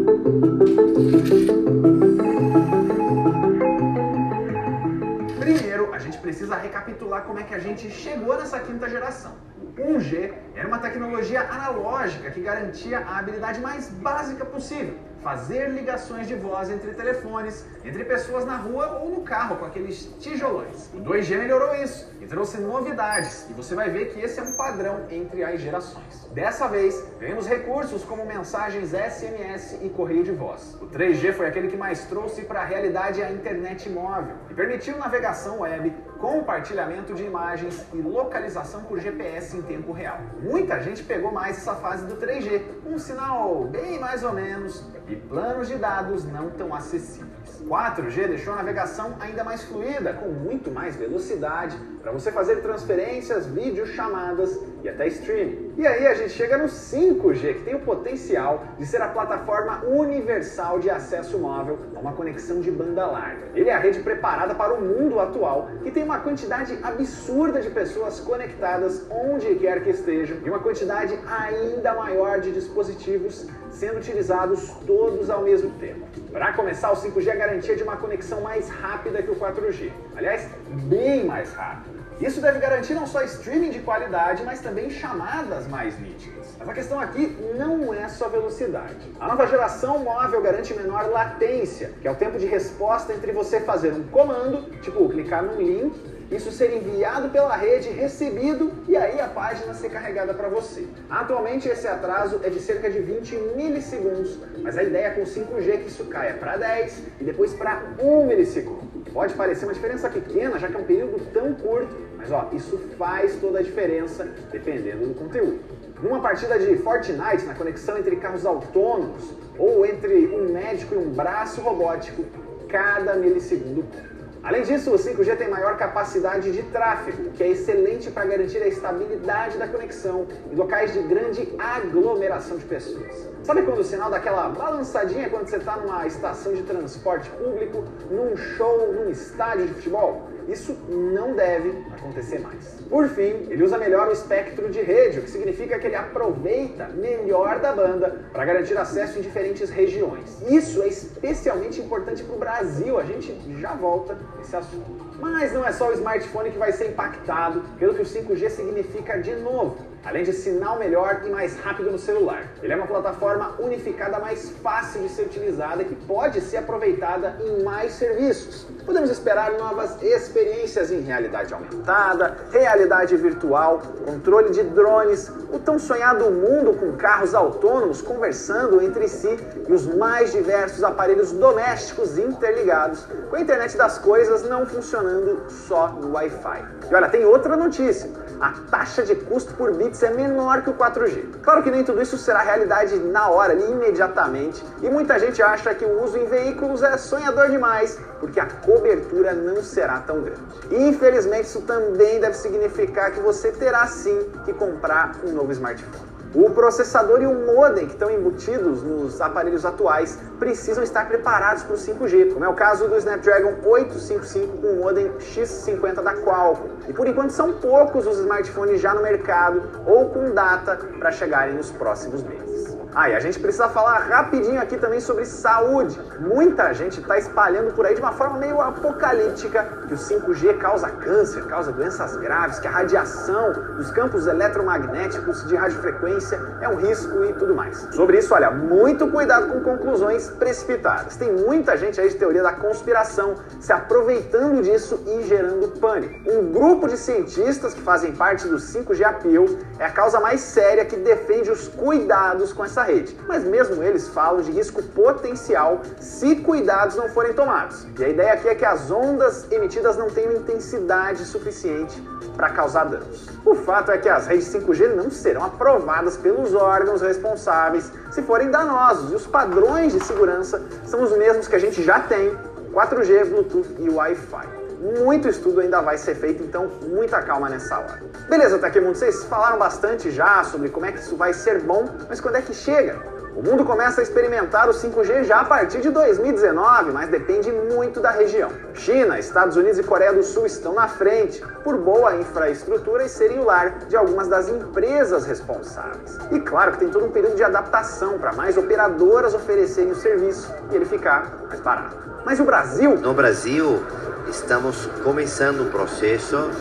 Primeiro, a gente precisa recapitular como é que a gente chegou nessa quinta geração. O 1G era uma tecnologia analógica que garantia a habilidade mais básica possível fazer ligações de voz entre telefones, entre pessoas na rua ou no carro com aqueles tijolões. O 2G melhorou isso e trouxe novidades, e você vai ver que esse é um padrão entre as gerações. Dessa vez, teremos recursos como mensagens SMS e correio de voz. O 3G foi aquele que mais trouxe para a realidade a internet móvel e permitiu navegação web compartilhamento de imagens e localização por GPS em tempo real. Muita gente pegou mais essa fase do 3G, um sinal bem mais ou menos e planos de dados não tão acessíveis. 4G deixou a navegação ainda mais fluida, com muito mais velocidade, para você fazer transferências, videochamadas e até streaming. E aí a gente chega no 5G, que tem o potencial de ser a plataforma universal de acesso móvel a uma conexão de banda larga. Ele é a rede preparada para o mundo atual, que tem uma quantidade absurda de pessoas conectadas onde quer que estejam e uma quantidade ainda maior de dispositivos sendo utilizados todos ao mesmo tempo. Para começar, o 5G é garantia de uma conexão mais rápida que o 4G. Aliás, bem mais rápida. Isso deve garantir não só streaming de qualidade, mas também chamadas mais nítidas. Mas a questão aqui não é só velocidade. A nova geração móvel garante menor latência, que é o tempo de resposta entre você fazer um comando, tipo clicar num link, isso ser enviado pela rede, recebido e aí a página ser carregada para você. Atualmente esse atraso é de cerca de 20 milissegundos, mas a ideia com 5G é que isso caia para 10 e depois para 1 milissegundo. Pode parecer uma diferença pequena, já que é um período tão curto, mas ó, isso faz toda a diferença dependendo do conteúdo. Numa partida de Fortnite, na conexão entre carros autônomos ou entre um médico e um braço robótico, cada milissegundo conta. Além disso, o 5G tem maior capacidade de tráfego, que é excelente para garantir a estabilidade da conexão em locais de grande aglomeração de pessoas. Sabe quando o sinal dá aquela balançadinha quando você está numa estação de transporte público, num show, num estádio de futebol? Isso não deve acontecer mais. Por fim, ele usa melhor o espectro de rede, o que significa que ele aproveita melhor da banda para garantir acesso em diferentes regiões. Isso é especialmente importante para o Brasil, a gente já volta nesse assunto. Mas não é só o smartphone que vai ser impactado pelo que o 5G significa de novo, além de sinal melhor e mais rápido no celular. Ele é uma plataforma unificada mais fácil de ser utilizada que pode ser aproveitada em mais serviços. Podemos esperar novas experiências em realidade aumentada, realidade virtual, controle de drones, o tão sonhado mundo com carros autônomos conversando entre si e os mais diversos aparelhos domésticos interligados, com a internet das coisas não funcionando só no Wi-Fi. E olha, tem outra notícia. A taxa de custo por bits é menor que o 4G. Claro que nem tudo isso será realidade na hora, imediatamente, e muita gente acha que o uso em veículos é sonhador demais, porque a cobertura não será tão grande. E, infelizmente, isso também deve significar que você terá sim que comprar um novo smartphone. O processador e o modem que estão embutidos nos aparelhos atuais precisam estar preparados para o 5G, como é o caso do Snapdragon 855 com o modem X50 da Qualcomm. E por enquanto são poucos os smartphones já no mercado ou com data para chegarem nos próximos meses. Ah, e a gente precisa falar rapidinho aqui também sobre saúde. Muita gente está espalhando por aí de uma forma meio apocalíptica que o 5G causa câncer, causa doenças graves, que a radiação dos campos eletromagnéticos de radiofrequência é um risco e tudo mais. Sobre isso, olha, muito cuidado com conclusões precipitadas. Tem muita gente aí de teoria da conspiração se aproveitando disso e gerando pânico. Um grupo de cientistas que fazem parte do 5G Appeal é a causa mais séria que defende os cuidados com essa rede. Mas mesmo eles falam de risco potencial se cuidados não forem tomados. E a ideia aqui é que as ondas emitidas não tenham intensidade suficiente para causar danos. O fato é que as redes 5G não serão aprovadas pelos órgãos responsáveis se forem danosos, e os padrões de segurança são os mesmos que a gente já tem: 4G, Bluetooth e Wi-Fi muito estudo ainda vai ser feito, então muita calma nessa hora. Beleza, Takemundo, vocês falaram bastante já sobre como é que isso vai ser bom, mas quando é que chega? O mundo começa a experimentar o 5G já a partir de 2019, mas depende muito da região. China, Estados Unidos e Coreia do Sul estão na frente, por boa infraestrutura e serem o lar de algumas das empresas responsáveis. E claro que tem todo um período de adaptação para mais operadoras oferecerem o serviço e ele ficar mais barato. Mas o Brasil? No Brasil, estamos começando o processo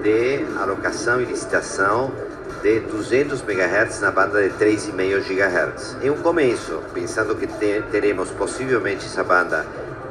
de alocação e licitação de 200 MHz na banda de 3,5 GHz. Em um começo, pensando que teremos possivelmente essa banda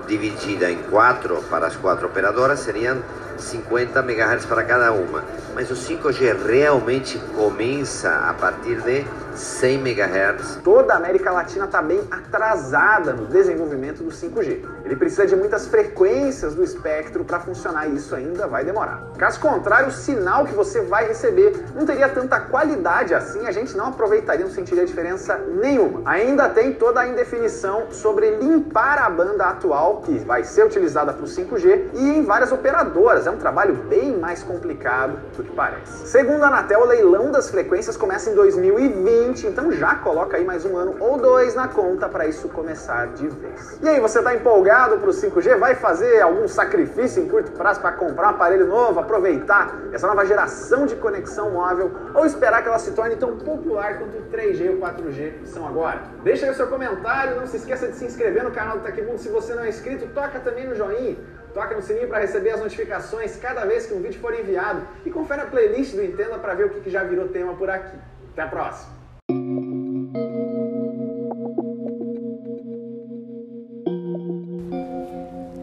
dividida em quatro para as quatro operadoras, seriam 50 MHz para cada uma. Mas o 5G realmente começa a partir de 100 MHz. Toda a América Latina está bem atrasada no desenvolvimento do 5G. Ele precisa de muitas frequências do espectro para funcionar e isso ainda vai demorar. Caso contrário, o sinal que você vai receber não teria tanta qualidade assim, a gente não aproveitaria, não sentiria diferença nenhuma. Ainda tem toda a indefinição sobre limpar a banda atual, que vai ser utilizada para o 5G, e em várias operadoras. É um trabalho bem mais complicado do que parece. Segundo a Anatel, o leilão das frequências começa em 2020, então já coloca aí mais um ano ou dois na conta para isso começar de vez. E aí, você está empolgado para o 5G? Vai fazer algum sacrifício em curto prazo para comprar um aparelho novo, aproveitar essa nova geração de conexão móvel ou esperar que ela se torne tão popular quanto o 3G ou 4G são agora? Deixa aí o seu comentário, não se esqueça de se inscrever no canal do Tecmundo se você não é inscrito, toca também no joinha, toca no sininho para receber as notificações cada vez que um vídeo for enviado e confere a playlist do Entenda para ver o que já virou tema por aqui. Até a próxima!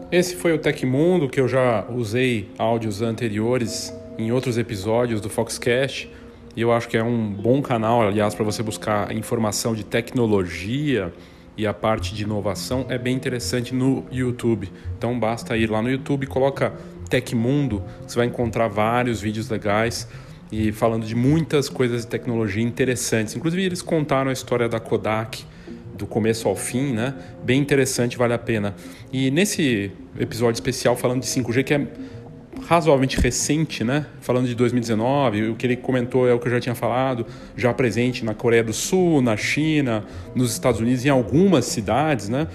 Esse foi o Tecmundo, que eu já usei áudios anteriores em outros episódios do Foxcast. E eu acho que é um bom canal, aliás, para você buscar informação de tecnologia e a parte de inovação. É bem interessante no YouTube. Então basta ir lá no YouTube, coloca Tecmundo, você vai encontrar vários vídeos legais e falando de muitas coisas de tecnologia interessantes. Inclusive eles contaram a história da Kodak do começo ao fim, né? Bem interessante, vale a pena. E nesse episódio especial falando de 5G, que é razoavelmente recente, né? Falando de 2019, o que ele comentou é o que eu já tinha falado, já presente na Coreia do Sul, na China, nos Estados Unidos, em algumas cidades, né?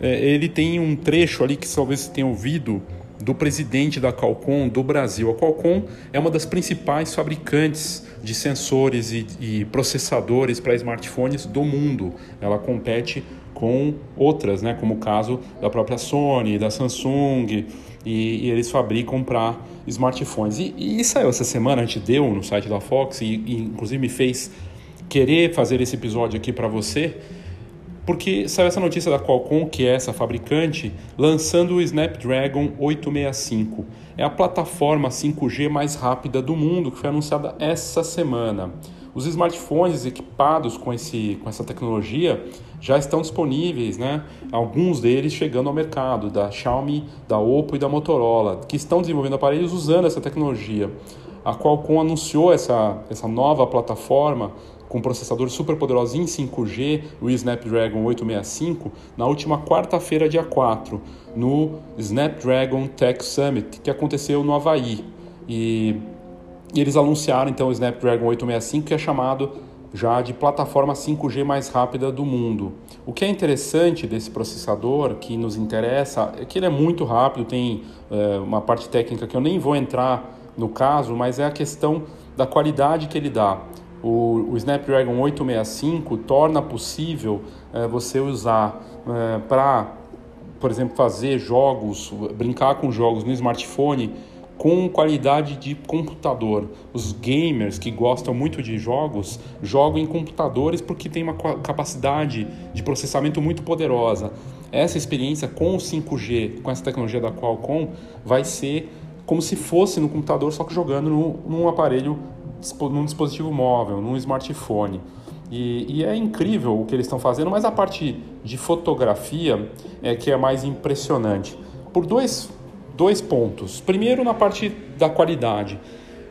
É, ele tem um trecho ali que talvez você tenha ouvido do presidente da Qualcomm do Brasil. A Qualcomm é uma das principais fabricantes de sensores e, e processadores para smartphones do mundo. Ela compete com outras, né, como o caso da própria Sony, da Samsung, e, e eles fabricam para smartphones. E, e saiu essa semana, a gente deu no site da Fox, e, e inclusive me fez querer fazer esse episódio aqui para você, porque saiu essa notícia da Qualcomm, que é essa fabricante, lançando o Snapdragon 865. É a plataforma 5G mais rápida do mundo, que foi anunciada essa semana. Os smartphones equipados com, esse, com essa tecnologia já estão disponíveis, né? alguns deles chegando ao mercado, da Xiaomi, da Oppo e da Motorola, que estão desenvolvendo aparelhos usando essa tecnologia. A Qualcomm anunciou essa, essa nova plataforma com processador super poderoso em 5G, o Snapdragon 865, na última quarta-feira, dia 4, no Snapdragon Tech Summit, que aconteceu no Havaí. E, e eles anunciaram então o Snapdragon 865, que é chamado já de plataforma 5G mais rápida do mundo. O que é interessante desse processador, que nos interessa, é que ele é muito rápido, tem é, uma parte técnica que eu nem vou entrar no caso, mas é a questão da qualidade que ele dá o, o Snapdragon 865 torna possível é, você usar é, para, por exemplo, fazer jogos, brincar com jogos no smartphone com qualidade de computador. Os gamers que gostam muito de jogos jogam em computadores porque tem uma capacidade de processamento muito poderosa. Essa experiência com o 5G, com essa tecnologia da Qualcomm, vai ser como se fosse no computador, só que jogando no, num aparelho num dispositivo móvel, num smartphone. E, e, é incrível o que eles estão fazendo, mas a parte de fotografia é que é mais impressionante. Por dois, dois pontos. Primeiro, na parte da qualidade.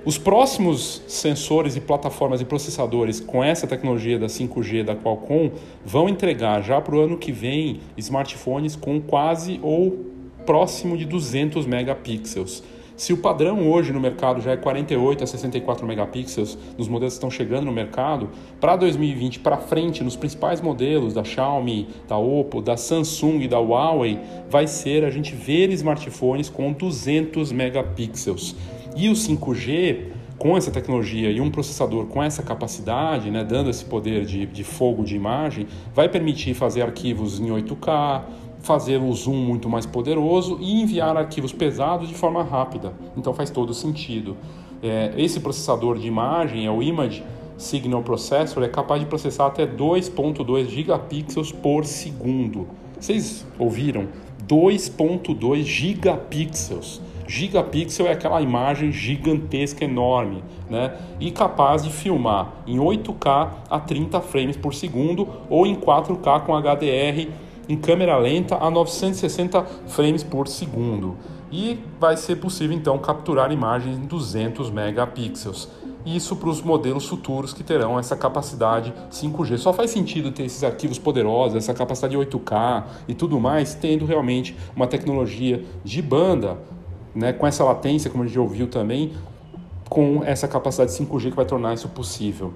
Os próximos sensores e plataformas e processadores com essa tecnologia da 5G da Qualcomm vão entregar já para o ano que vem smartphones com quase ou próximo de 200 megapixels. Se o padrão hoje no mercado já é 48 a 64 megapixels nos modelos que estão chegando no mercado, para 2020 para frente, nos principais modelos da Xiaomi, da Oppo, da Samsung e da Huawei, vai ser a gente ver smartphones com 200 megapixels. E o 5G com essa tecnologia e um processador com essa capacidade, né, dando esse poder de, de fogo de imagem, vai permitir fazer arquivos em 8K, fazer o zoom muito mais poderoso e enviar arquivos pesados de forma rápida. Então faz todo sentido. É, esse processador de imagem é o Image Signal Processor, é capaz de processar até 2.2 gigapixels por segundo. Vocês ouviram? 2.2 gigapixels. Gigapixel é aquela imagem gigantesca, enorme, né? E capaz de filmar em 8K a 30 frames por segundo ou em 4K com HDR em câmera lenta a 960 frames por segundo. E vai ser possível então capturar imagens em 200 megapixels. Isso para os modelos futuros que terão essa capacidade 5G. Só faz sentido ter esses arquivos poderosos, essa capacidade 8K e tudo mais, tendo realmente uma tecnologia de banda, né, com essa latência, como a gente ouviu também, com essa capacidade 5G que vai tornar isso possível.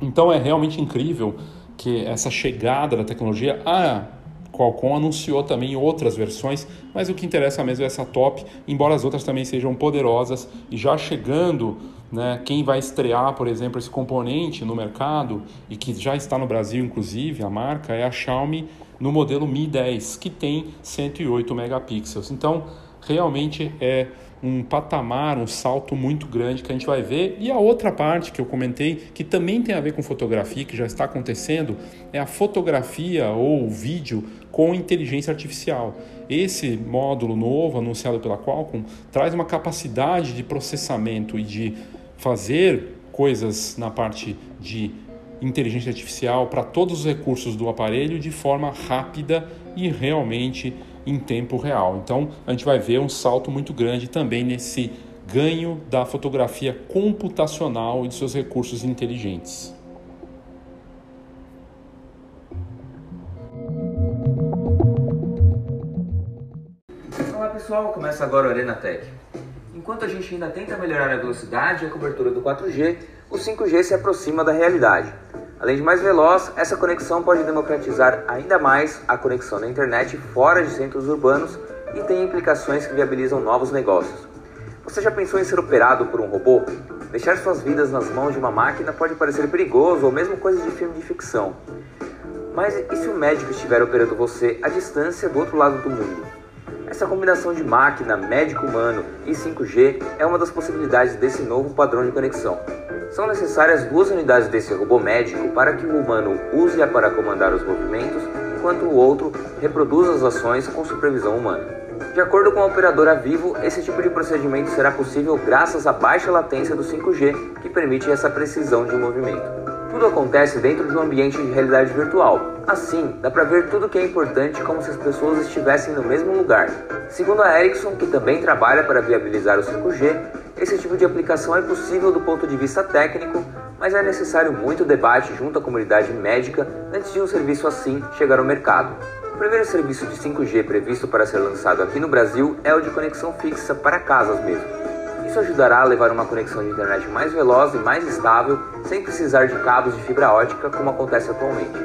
Então é realmente incrível que essa chegada da tecnologia, a Qualcomm anunciou também outras versões, mas o que interessa mesmo é essa top, embora as outras também sejam poderosas e já chegando, né, quem vai estrear, por exemplo, esse componente no mercado e que já está no Brasil, inclusive, a marca é a Xiaomi no modelo Mi 10, que tem 108 megapixels. Então, realmente é um patamar, um salto muito grande que a gente vai ver. E a outra parte que eu comentei, que também tem a ver com fotografia, que já está acontecendo, é a fotografia ou vídeo com inteligência artificial. Esse módulo novo anunciado pela Qualcomm traz uma capacidade de processamento e de fazer coisas na parte de inteligência artificial para todos os recursos do aparelho de forma rápida e realmente em tempo real. Então a gente vai ver um salto muito grande também nesse ganho da fotografia computacional e de seus recursos inteligentes. Olá pessoal, começa agora o Arena Tech. Enquanto a gente ainda tenta melhorar a velocidade e a cobertura do 4G, o 5G se aproxima da realidade. Além de mais veloz, essa conexão pode democratizar ainda mais a conexão na internet fora de centros urbanos e tem implicações que viabilizam novos negócios. Você já pensou em ser operado por um robô? Deixar suas vidas nas mãos de uma máquina pode parecer perigoso ou mesmo coisa de filme de ficção. Mas e se o médico estiver operando você à distância do outro lado do mundo? Essa combinação de máquina, médico humano e 5G é uma das possibilidades desse novo padrão de conexão. São necessárias duas unidades desse robô médico para que o humano use-a para comandar os movimentos, enquanto o outro reproduza as ações com supervisão humana. De acordo com a operadora Vivo, esse tipo de procedimento será possível graças à baixa latência do 5G, que permite essa precisão de movimento. Tudo acontece dentro de um ambiente de realidade virtual. Assim, dá para ver tudo que é importante como se as pessoas estivessem no mesmo lugar. Segundo a Ericsson, que também trabalha para viabilizar o 5G, esse tipo de aplicação é possível do ponto de vista técnico, mas é necessário muito debate junto à comunidade médica antes de um serviço assim chegar ao mercado. O primeiro serviço de 5G previsto para ser lançado aqui no Brasil é o de conexão fixa para casas mesmo. Isso ajudará a levar uma conexão de internet mais veloz e mais estável, sem precisar de cabos de fibra ótica como acontece atualmente.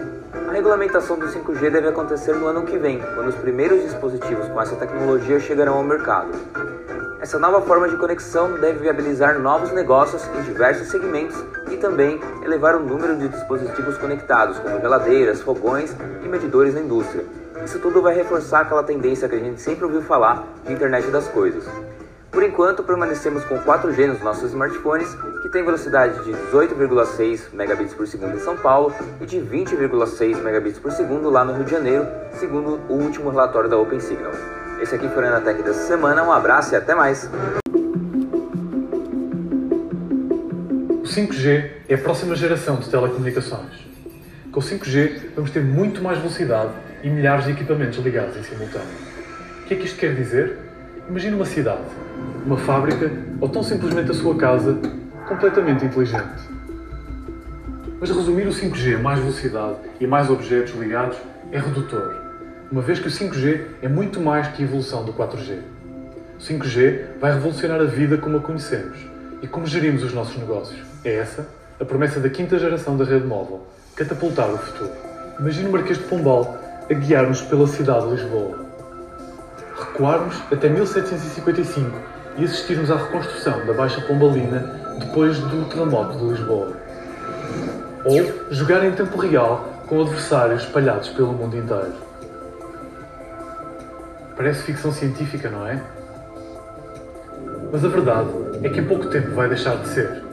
A regulamentação do 5G deve acontecer no ano que vem, quando os primeiros dispositivos com essa tecnologia chegarão ao mercado. Essa nova forma de conexão deve viabilizar novos negócios em diversos segmentos e também elevar o número de dispositivos conectados, como geladeiras, fogões e medidores na indústria. Isso tudo vai reforçar aquela tendência que a gente sempre ouviu falar de internet das coisas. Por enquanto, permanecemos com 4G nos nossos smartphones, que tem velocidade de 18,6 megabits por segundo em São Paulo e de 20,6 megabits por segundo lá no Rio de Janeiro, segundo o último relatório da OpenSignal. Esse aqui foi o Anatec dessa semana, um abraço e até mais! O 5G é a próxima geração de telecomunicações. Com o 5G vamos ter muito mais velocidade e milhares de equipamentos ligados em simultâneo. O que é que isto quer dizer? Imagine uma cidade uma fábrica ou tão simplesmente a sua casa completamente inteligente. Mas resumir o 5G a mais velocidade e mais objetos ligados é redutor, uma vez que o 5G é muito mais que a evolução do 4G. O 5G vai revolucionar a vida como a conhecemos e como gerimos os nossos negócios. É essa a promessa da quinta geração da rede móvel, catapultar o futuro. Imagine o Marquês de Pombal a guiar-nos pela cidade de Lisboa. Recuarmos até 1755 e assistirmos à reconstrução da Baixa Pombalina depois do terremoto de Lisboa. Ou jogar em tempo real com adversários espalhados pelo mundo inteiro. Parece ficção científica, não é? Mas a verdade é que em pouco tempo vai deixar de ser.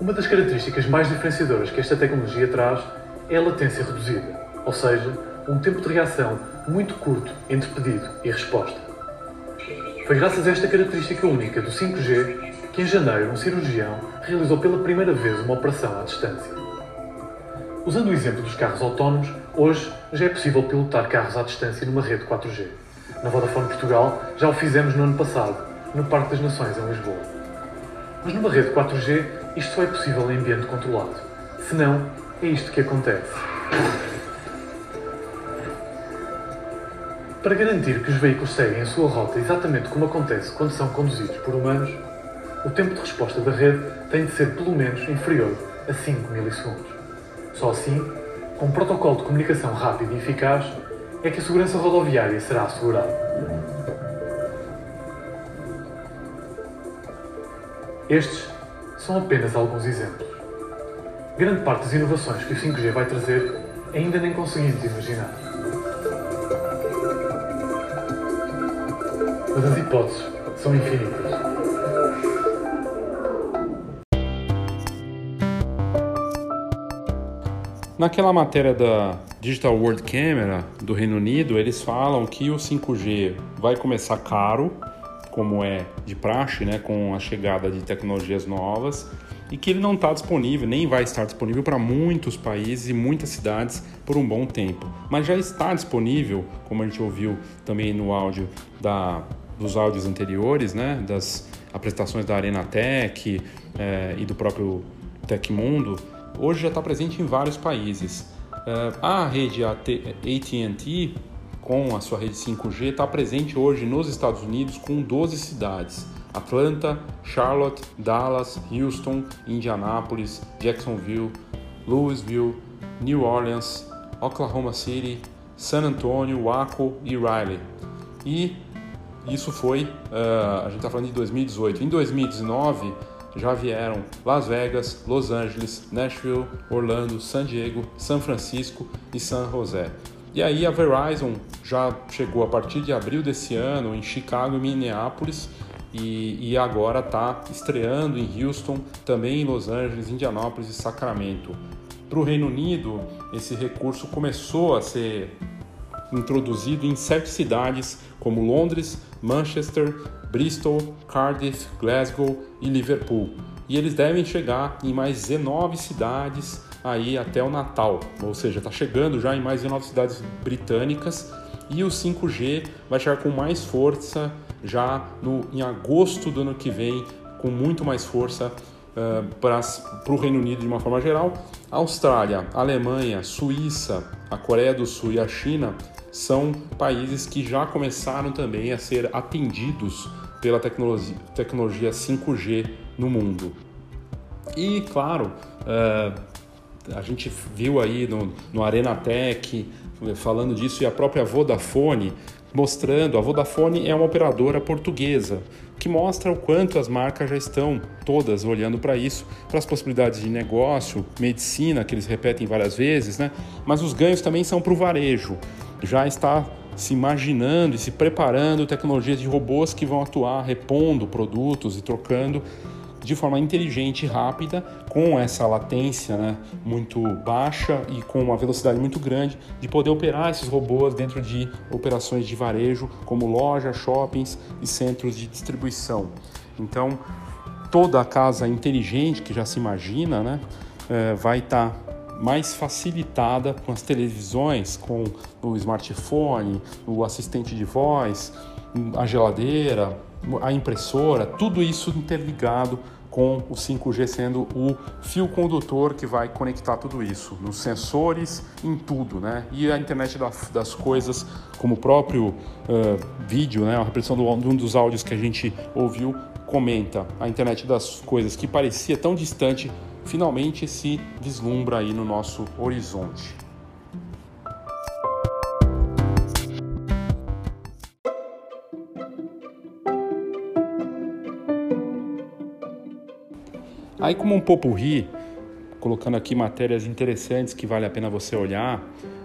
Uma das características mais diferenciadoras que esta tecnologia traz é a latência reduzida, ou seja, um tempo de reação muito curto entre pedido e resposta. Foi graças a esta característica única do 5G que em janeiro um cirurgião realizou pela primeira vez uma operação à distância. Usando o exemplo dos carros autónomos, hoje já é possível pilotar carros à distância numa rede 4G. Na Vodafone Portugal já o fizemos no ano passado, no Parque das Nações, em Lisboa. Mas numa rede 4G, isto só é possível em ambiente controlado. Se não, é isto que acontece. Para garantir que os veículos seguem a sua rota exatamente como acontece quando são conduzidos por humanos, o tempo de resposta da rede tem de ser pelo menos inferior a 5 milissegundos. Só assim, com um protocolo de comunicação rápido e eficaz, é que a segurança rodoviária será assegurada. Estes são apenas alguns exemplos. Grande parte das inovações que o 5G vai trazer ainda nem conseguimos imaginar. Mas as hipóteses são infinitas. Naquela matéria da Digital World Camera do Reino Unido, eles falam que o 5G vai começar caro, como é de praxe, né, com a chegada de tecnologias novas, e que ele não está disponível, nem vai estar disponível para muitos países e muitas cidades por um bom tempo. Mas já está disponível, como a gente ouviu também no áudio da dos áudios anteriores, né, das apresentações da Arena Tech é, e do próprio Tecmundo, hoje já está presente em vários países. É, a rede AT&T, com a sua rede 5G, está presente hoje nos Estados Unidos com 12 cidades. Atlanta, Charlotte, Dallas, Houston, Indianápolis, Jacksonville, Louisville, New Orleans, Oklahoma City, San Antonio, Waco e Riley. E isso foi, uh, a gente está falando de 2018. Em 2019 já vieram Las Vegas, Los Angeles, Nashville, Orlando, San Diego, São Francisco e San José. E aí a Verizon já chegou a partir de abril desse ano em Chicago e Minneapolis e, e agora está estreando em Houston, também em Los Angeles, Indianápolis e Sacramento. Para o Reino Unido, esse recurso começou a ser introduzido em sete cidades como Londres, Manchester, Bristol, Cardiff, Glasgow e Liverpool. E eles devem chegar em mais 19 cidades aí até o Natal, ou seja, está chegando já em mais 19 cidades britânicas e o 5G vai chegar com mais força já no, em agosto do ano que vem, com muito mais força uh, para o Reino Unido de uma forma geral. Austrália, Alemanha, Suíça, a Coreia do Sul e a China são países que já começaram também a ser atendidos pela tecnologia, tecnologia 5G no mundo. E, claro, uh, a gente viu aí no, no Arena Tech falando disso e a própria Vodafone mostrando, a Vodafone é uma operadora portuguesa, que mostra o quanto as marcas já estão todas olhando para isso, para as possibilidades de negócio, medicina, que eles repetem várias vezes, né? Mas os ganhos também são para o varejo já está se imaginando e se preparando tecnologias de robôs que vão atuar repondo produtos e trocando de forma inteligente e rápida, com essa latência né, muito baixa e com uma velocidade muito grande, de poder operar esses robôs dentro de operações de varejo, como lojas, shoppings e centros de distribuição. Então, toda a casa inteligente que já se imagina né, eh, vai estar tá mais facilitada com as televisões, com o smartphone, o assistente de voz, a geladeira, a impressora, tudo isso interligado com o 5G sendo o fio condutor que vai conectar tudo isso, nos sensores, em tudo, né? E a internet das coisas, como o próprio uh, vídeo, né? A repressão de um dos áudios que a gente ouviu comenta, a internet das coisas que parecia tão distante finalmente se vislumbra aí no nosso horizonte. Aí como um popurri, colocando aqui matérias interessantes que vale a pena você olhar,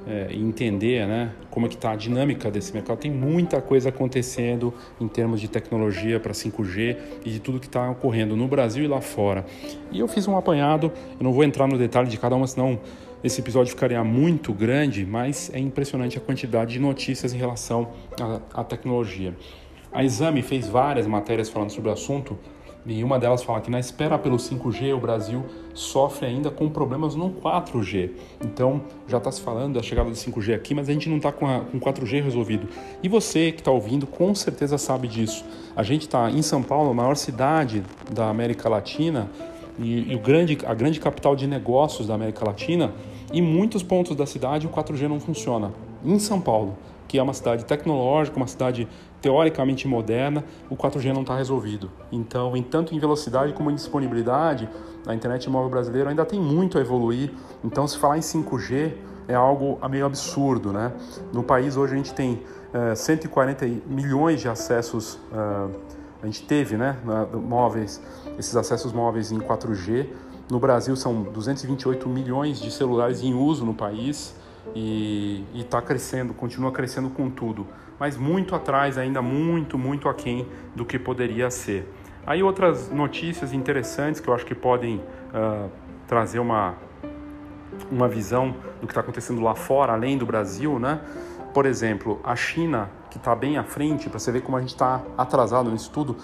é, entender né, como é que está a dinâmica desse mercado. Tem muita coisa acontecendo em termos de tecnologia para 5G e de tudo que está ocorrendo no Brasil e lá fora. E eu fiz um apanhado, eu não vou entrar no detalhe de cada uma, senão esse episódio ficaria muito grande, mas é impressionante a quantidade de notícias em relação à, à tecnologia. A Exame fez várias matérias falando sobre o assunto, E uma delas fala que na espera pelo 5G, o Brasil sofre ainda com problemas no 4G. Então, já está se falando da chegada do 5G aqui, mas a gente não está com, com 4G resolvido. E você que está ouvindo, com certeza sabe disso. A gente está em São Paulo, a maior cidade da América Latina e, e o grande, a grande capital de negócios da América Latina. Em muitos pontos da cidade, o 4G não funciona. Em São Paulo, que é uma cidade tecnológica, uma cidade teoricamente moderna, o 4G não está resolvido. Então, em tanto em velocidade como em disponibilidade, a internet móvel brasileira ainda tem muito a evoluir. Então, se falar em 5G é algo meio absurdo, né? No país hoje a gente tem uh, eh, 140 milhões de acessos, uh, a gente teve, né, móveis, esses acessos móveis em 4G. No Brasil são 228 milhões de celulares em uso no país e está crescendo, continua crescendo com tudo, mas muito atrás, ainda muito, muito aquém do que poderia ser. Aí outras notícias interessantes que eu acho que podem uh, trazer uma, uma visão do que está acontecendo lá fora, além do Brasil, né? Por exemplo, a China, que está bem à frente, para você ver como a gente está atrasado nisso tudo,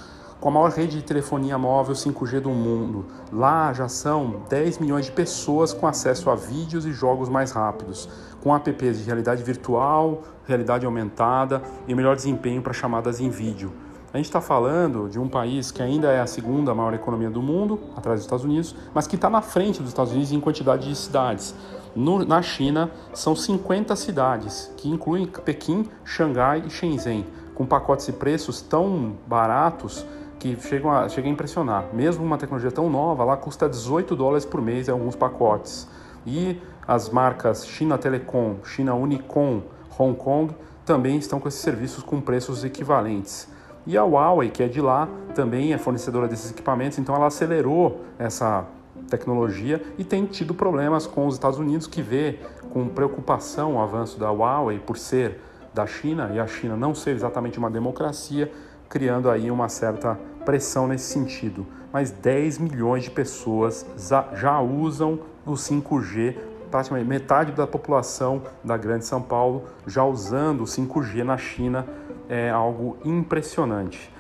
com a maior rede de telefonia móvel 5G do mundo. Lá já são 10 milhões de pessoas com acesso a vídeos e jogos mais rápidos, com apps de realidade virtual, realidade aumentada e melhor desempenho para chamadas em vídeo. A gente está falando de um país que ainda é a segunda maior economia do mundo, atrás dos Estados Unidos, mas que está na frente dos Estados Unidos em quantidade de cidades. No, na China, são 50 cidades, que incluem Pequim, Xangai e Shenzhen, com pacotes e preços tão baratos que chegam a, chegam a impressionar. Mesmo uma tecnologia tão nova, lá custa 18 dólares por mês em alguns pacotes. E as marcas China Telecom, China Unicom, Hong Kong também estão com esses serviços com preços equivalentes. E a Huawei, que é de lá, também é fornecedora desses equipamentos, então ela acelerou essa tecnologia e tem tido problemas com os Estados Unidos, que vê com preocupação o avanço da Huawei por ser da China e a China não ser exatamente uma democracia, criando aí uma certa pressão nesse sentido. Mas 10 milhões de pessoas já usam o 5G, praticamente metade da população da Grande São Paulo já usando o 5G na China, é algo impressionante.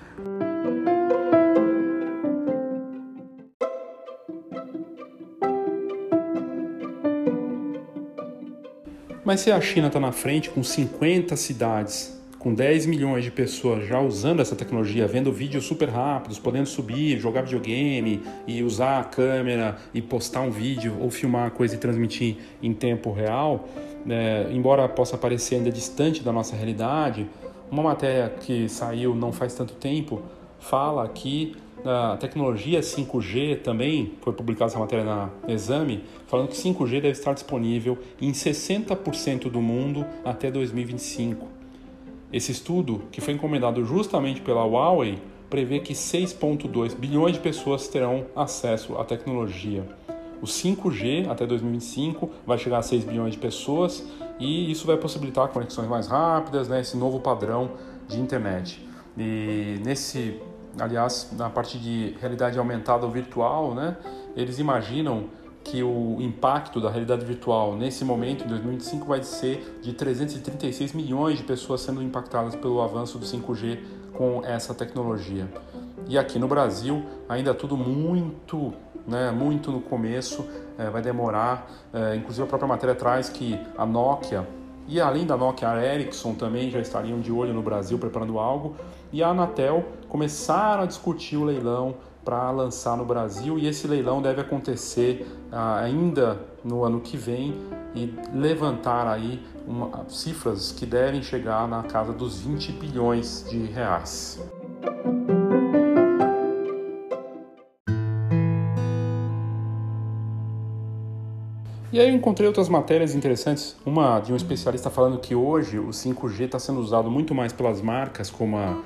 Mas se a China está na frente com 50 cidades com 10 milhões de pessoas já usando essa tecnologia, vendo vídeos super rápidos, podendo subir, jogar videogame e usar a câmera e postar um vídeo ou filmar a coisa e transmitir em tempo real, né, embora possa parecer ainda distante da nossa realidade, uma matéria que saiu não faz tanto tempo fala que a tecnologia 5G também, foi publicada essa matéria na Exame, falando que 5G deve estar disponível em 60% do mundo até 2025. Esse estudo, que foi encomendado justamente pela Huawei, prevê que 6,2 bilhões de pessoas terão acesso à tecnologia. O 5G até 2025 vai chegar a 6 bilhões de pessoas e isso vai possibilitar conexões mais rápidas, né, esse novo padrão de internet. E nesse, aliás, na parte de realidade aumentada ou virtual, né, eles imaginam que o impacto da realidade virtual nesse momento, em 2025, vai ser de 336 milhões de pessoas sendo impactadas pelo avanço do 5G com essa tecnologia. E aqui no Brasil, ainda tudo muito, né, muito no começo, é, vai demorar. É, inclusive, a própria matéria traz que a Nokia e além da Nokia, a Ericsson também já estariam de olho no Brasil preparando algo. E a Anatel começaram a discutir o leilão para lançar no Brasil e esse leilão deve acontecer ah, ainda no ano que vem e levantar aí uma, cifras que devem chegar na casa dos 20 bilhões de reais. E aí eu encontrei outras matérias interessantes, uma de um especialista falando que hoje o 5G está sendo usado muito mais pelas marcas como a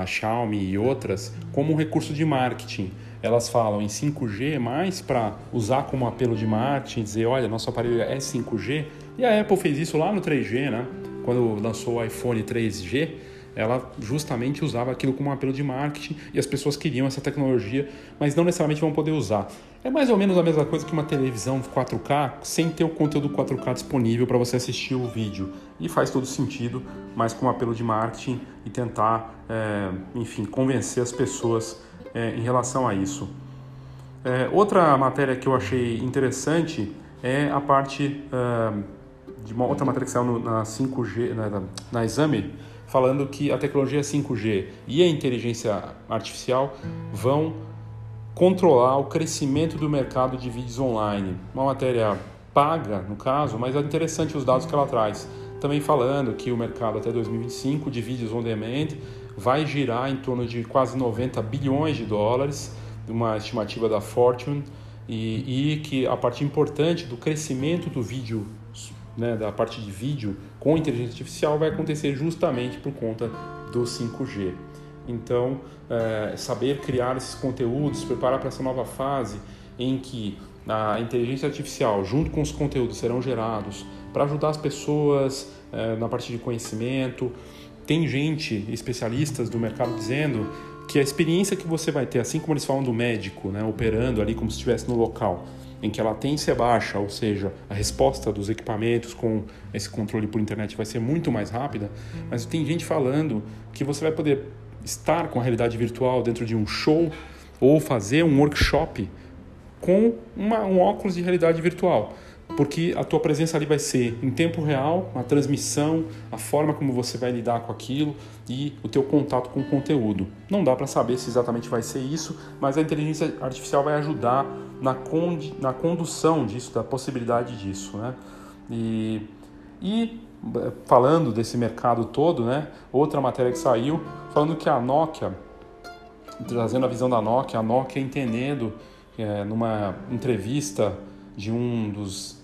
a Xiaomi e outras, como um recurso de marketing. Elas falam em 5G mais para usar como apelo de marketing, dizer, olha, nosso aparelho é 5G. E a Apple fez isso lá no 3G, né? Quando lançou o iPhone 3G, ela justamente usava aquilo como apelo de marketing e as pessoas queriam essa tecnologia, mas não necessariamente vão poder usar. É mais ou menos a mesma coisa que uma televisão 4K sem ter o conteúdo 4K disponível para você assistir o vídeo. E faz todo sentido, mas com um apelo de marketing e tentar, é, enfim, convencer as pessoas é, em relação a isso. É, outra matéria que eu achei interessante é a parte de uma outra matéria que saiu no, na 5G, na, na Exame, falando que a tecnologia 5G e a inteligência artificial vão controlar o crescimento do mercado de vídeos online. Uma matéria paga, no caso, mas é interessante os dados que ela traz. Também falando que o mercado até 2025 de vídeos on demand vai girar em torno de quase 90 bilhões de dólares, uma estimativa da Fortune, e, e que a parte importante do crescimento do vídeo, né, da parte de vídeo com inteligência artificial vai acontecer justamente por conta do 5G. Então, é, saber criar esses conteúdos, preparar para essa nova fase em que a inteligência artificial, junto com os conteúdos, serão gerados para ajudar as pessoas é, na parte de conhecimento. Tem gente, especialistas do mercado, dizendo que a experiência que você vai ter, assim como eles falam do médico, né, operando ali como se estivesse no local, em que a latência baixa, ou seja, a resposta dos equipamentos com esse controle por internet vai ser muito mais rápida, mas tem gente falando que você vai poder estar com a realidade virtual dentro de um show ou fazer um workshop com uma, um óculos de realidade virtual porque a tua presença ali vai ser em tempo real, a transmissão, a forma como você vai lidar com aquilo e o teu contato com o conteúdo. Não dá para saber se exatamente vai ser isso, mas a inteligência artificial vai ajudar na, na condução disso, da possibilidade disso, né? E, e falando desse mercado todo, né? Outra matéria que saiu falando que a Nokia, trazendo a visão da Nokia, a Nokia entendendo é, numa entrevista de um dos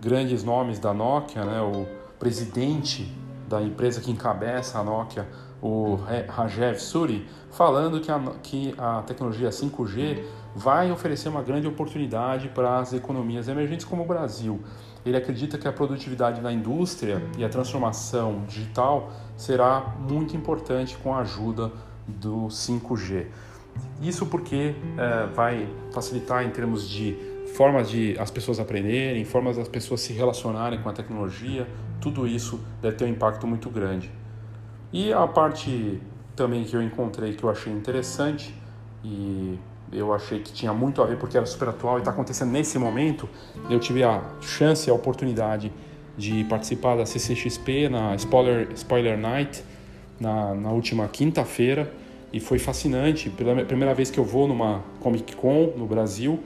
grandes nomes da Nokia, né, o presidente da empresa que encabeça a Nokia, o Rajev Suri, falando que a, que a tecnologia 5G vai oferecer uma grande oportunidade para as economias emergentes como o Brasil. Ele acredita que a produtividade da indústria e a transformação digital será muito importante com a ajuda do 5G. Isso porque é, vai facilitar em termos de formas de as pessoas aprenderem, formas das pessoas se relacionarem com a tecnologia, tudo isso deve ter um impacto muito grande. E a parte também que eu encontrei que eu achei interessante e eu achei que tinha muito a ver porque era super atual e está acontecendo nesse momento, eu tive a chance a oportunidade de participar da CCXP na Spoiler, Spoiler Night na, na última quinta-feira e foi fascinante. Pela primeira vez que eu vou numa Comic Con no Brasil,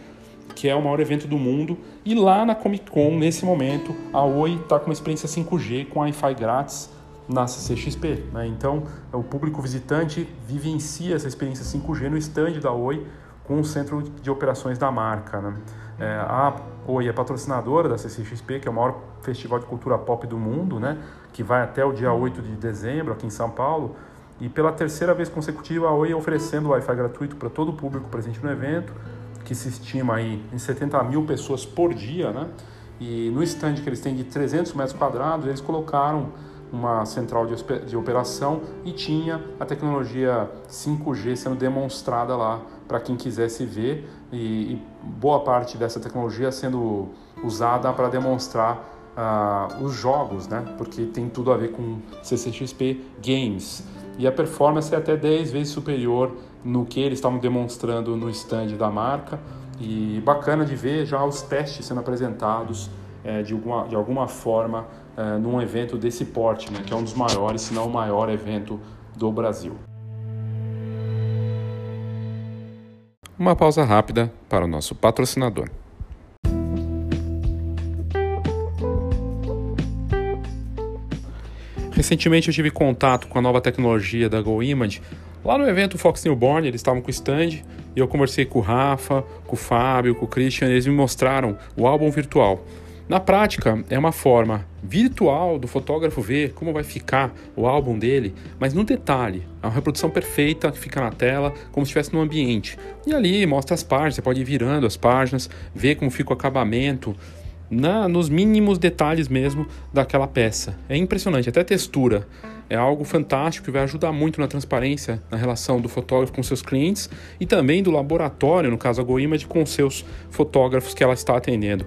que é o maior evento do mundo. E lá na Comic Con, nesse momento, a Oi está com uma experiência 5G com Wi-Fi grátis na CCXP. Né? Então, o público visitante vivencia essa experiência 5G no stand da Oi com o centro de operações da marca. Né? É, a Oi é patrocinadora da CCXP, que é o maior festival de cultura pop do mundo, né? que vai até o dia 8 de dezembro aqui em São Paulo. E pela terceira vez consecutiva, a Oi oferecendo Wi-Fi gratuito para todo o público presente no evento que se estima aí em 70 mil pessoas por dia, né? E no stand que eles têm de 300 metros quadrados, eles colocaram uma central de operação e tinha a tecnologia 5G sendo demonstrada lá para quem quisesse ver e, e, boa parte dessa tecnologia sendo usada para demonstrar uh, os jogos, né? Porque tem tudo a ver com CCXP Games e a performance é até 10 vezes superior no que eles estavam demonstrando no stand da marca e bacana de ver já os testes sendo apresentados é, de, alguma, de alguma forma é, num evento desse porte, né, que é um dos maiores, se não o maior evento do Brasil. Uma pausa rápida para o nosso patrocinador. Recentemente eu tive contato com a nova tecnologia da GoImage Lá no evento Fox Newborn, eles estavam com o stand e eu conversei com o Rafa, com o Fábio, com o Christian, eles me mostraram o álbum virtual. Na prática, é uma forma virtual do fotógrafo ver como vai ficar o álbum dele, mas no detalhe. É uma reprodução perfeita que fica na tela, como se estivesse no ambiente. E ali mostra as páginas, você pode ir virando as páginas, ver como fica o acabamento, na, nos mínimos detalhes mesmo daquela peça. É impressionante, até textura é algo fantástico que vai ajudar muito na transparência na relação do fotógrafo com seus clientes e também do laboratório, no caso a GoImage, com seus fotógrafos que ela está atendendo.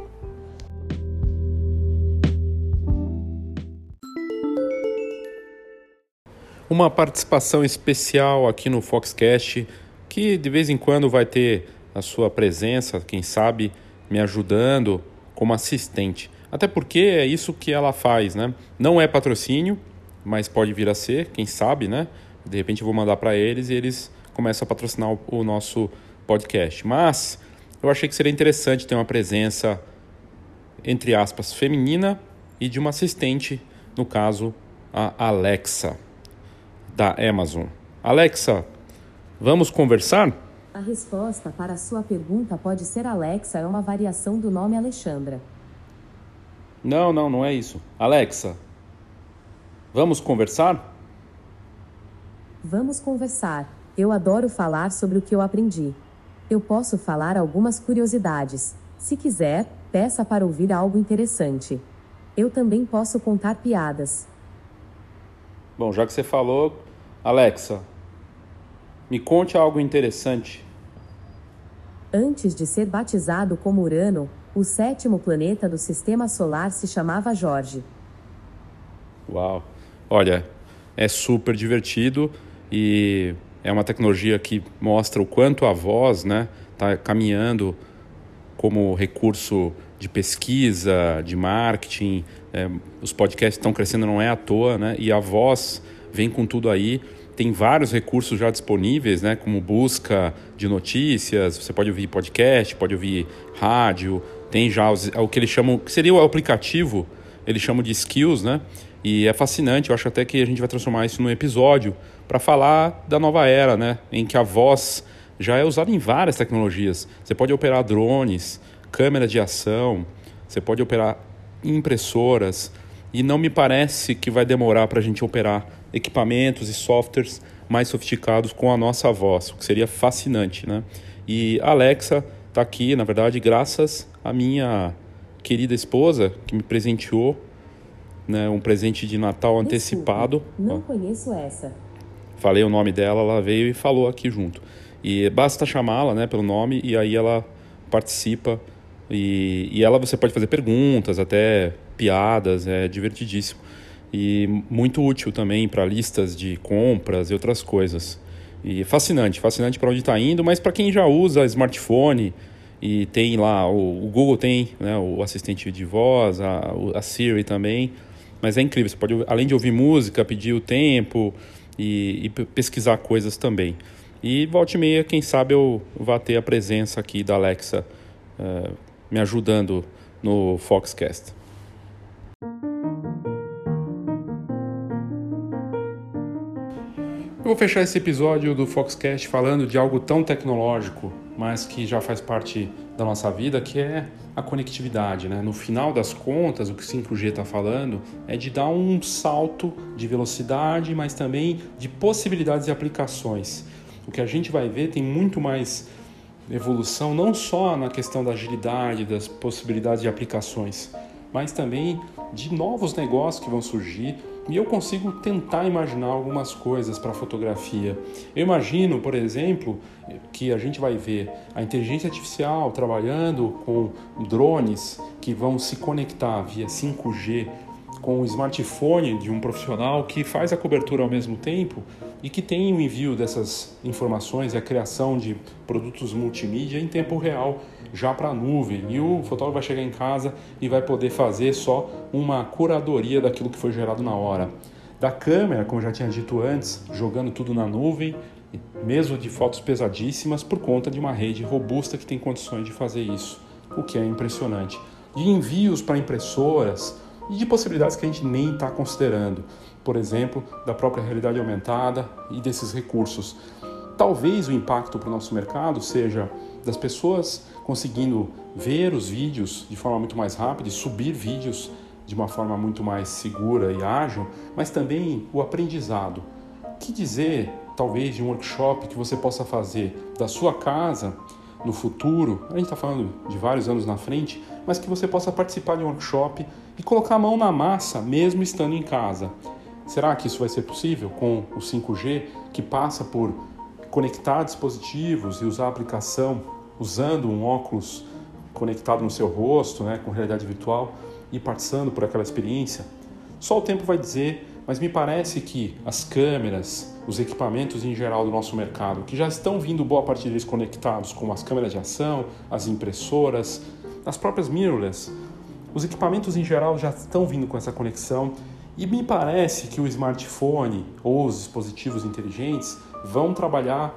Uma participação especial aqui no Foxcast, que de vez em quando vai ter a sua presença, quem sabe me ajudando como assistente. Até porque é isso que ela faz, né? Não é patrocínio, mas pode vir a ser, quem sabe, né? De repente eu vou mandar para eles e eles começam a patrocinar o nosso podcast. Mas eu achei que seria interessante ter uma presença, entre aspas, feminina e de uma assistente, no caso, a Alexa da Amazon. Alexa, vamos conversar? A resposta para a sua pergunta pode ser Alexa, é uma variação do nome Alexandra. Não, não, não é isso. Alexa, vamos conversar? Vamos conversar. Eu adoro falar sobre o que eu aprendi. Eu posso falar algumas curiosidades. Se quiser, peça para ouvir algo interessante. Eu também posso contar piadas. Bom, já que você falou, Alexa, me conte algo interessante. Antes de ser batizado como Urano, o sétimo planeta do sistema solar se chamava Jorge. Uau! Olha, é super divertido e é uma tecnologia que mostra o quanto a voz está né, tá caminhando como recurso de pesquisa, de marketing. É, os podcasts estão crescendo, não é à toa, né? E a voz vem com tudo aí. Tem vários recursos já disponíveis, né? Como busca de notícias, você pode ouvir podcast, pode ouvir rádio. Tem já os, o que eles chamam, que seria o aplicativo, eles chamam de skills, né? E é fascinante, eu acho até que a gente vai transformar isso num episódio para falar da nova era, né? Em que a voz já é usada em várias tecnologias. Você pode operar drones, câmera de ação, você pode operar impressoras e não me parece que vai demorar para a gente operar equipamentos e softwares mais sofisticados com a nossa voz, o que seria fascinante, né? E a Alexa está aqui, na verdade, graças à minha querida esposa que me presenteou, né, um presente de Natal Desculpe, antecipado. Não Ó. conheço essa. Falei o nome dela, ela veio e falou aqui junto. E basta chamá-la, né, pelo nome e aí ela participa e, e ela você pode fazer perguntas, até piadas, é divertidíssimo. E muito útil também para listas de compras e outras coisas. E fascinante, fascinante para onde está indo, mas para quem já usa smartphone e tem lá, o, o Google tem né, o assistente de voz, a, a, Siri também, mas é incrível, você pode, além de ouvir música, pedir o tempo e, e pesquisar coisas também. E volte e meia, quem sabe eu vá ter a presença aqui da Alexa uh, me ajudando no Foxcast. Eu vou fechar esse episódio do Foxcast falando de algo tão tecnológico, mas que já faz parte da nossa vida, que é a conectividade. Né? No final das contas, o que o 5G está falando é de dar um salto de velocidade, mas também de possibilidades e aplicações. O que a gente vai ver tem muito mais evolução não só na questão da agilidade, das possibilidades de aplicações, mas também de novos negócios que vão surgir. E eu consigo tentar imaginar algumas coisas para a fotografia. Eu imagino, por exemplo, que a gente vai ver a inteligência artificial trabalhando com drones que vão se conectar via 5G com o smartphone de um profissional que faz a cobertura ao mesmo tempo e que tem o envio dessas informações e a criação de produtos multimídia em tempo real, já para a nuvem. E o fotógrafo vai chegar em casa e vai poder fazer só uma curadoria daquilo que foi gerado na hora. Da câmera, como já tinha dito antes, jogando tudo na nuvem, mesmo de fotos pesadíssimas, por conta de uma rede robusta que tem condições de fazer isso, o que é impressionante. De envios para impressoras, e de possibilidades que a gente nem está considerando, por exemplo, da própria realidade aumentada e desses recursos. Talvez o impacto para o nosso mercado seja das pessoas conseguindo ver os vídeos de forma muito mais rápida e subir vídeos de uma forma muito mais segura e ágil, mas também o aprendizado. Que dizer talvez de um workshop que você possa fazer da sua casa no futuro, a gente está falando de vários anos na frente, mas que você possa participar de um workshop e colocar a mão na massa mesmo estando em casa. Será que isso vai ser possível com o 5G, que passa por conectar dispositivos e usar a aplicação usando um óculos conectado no seu rosto, né, com realidade virtual e passando por aquela experiência? Só o tempo vai dizer, mas me parece que as câmeras, os equipamentos em geral do nosso mercado, que já estão vindo boa parte deles conectados, como as câmeras de ação, as impressoras, as próprias mirrorless, os equipamentos em geral já estão vindo com essa conexão e me parece que o smartphone ou os dispositivos inteligentes vão trabalhar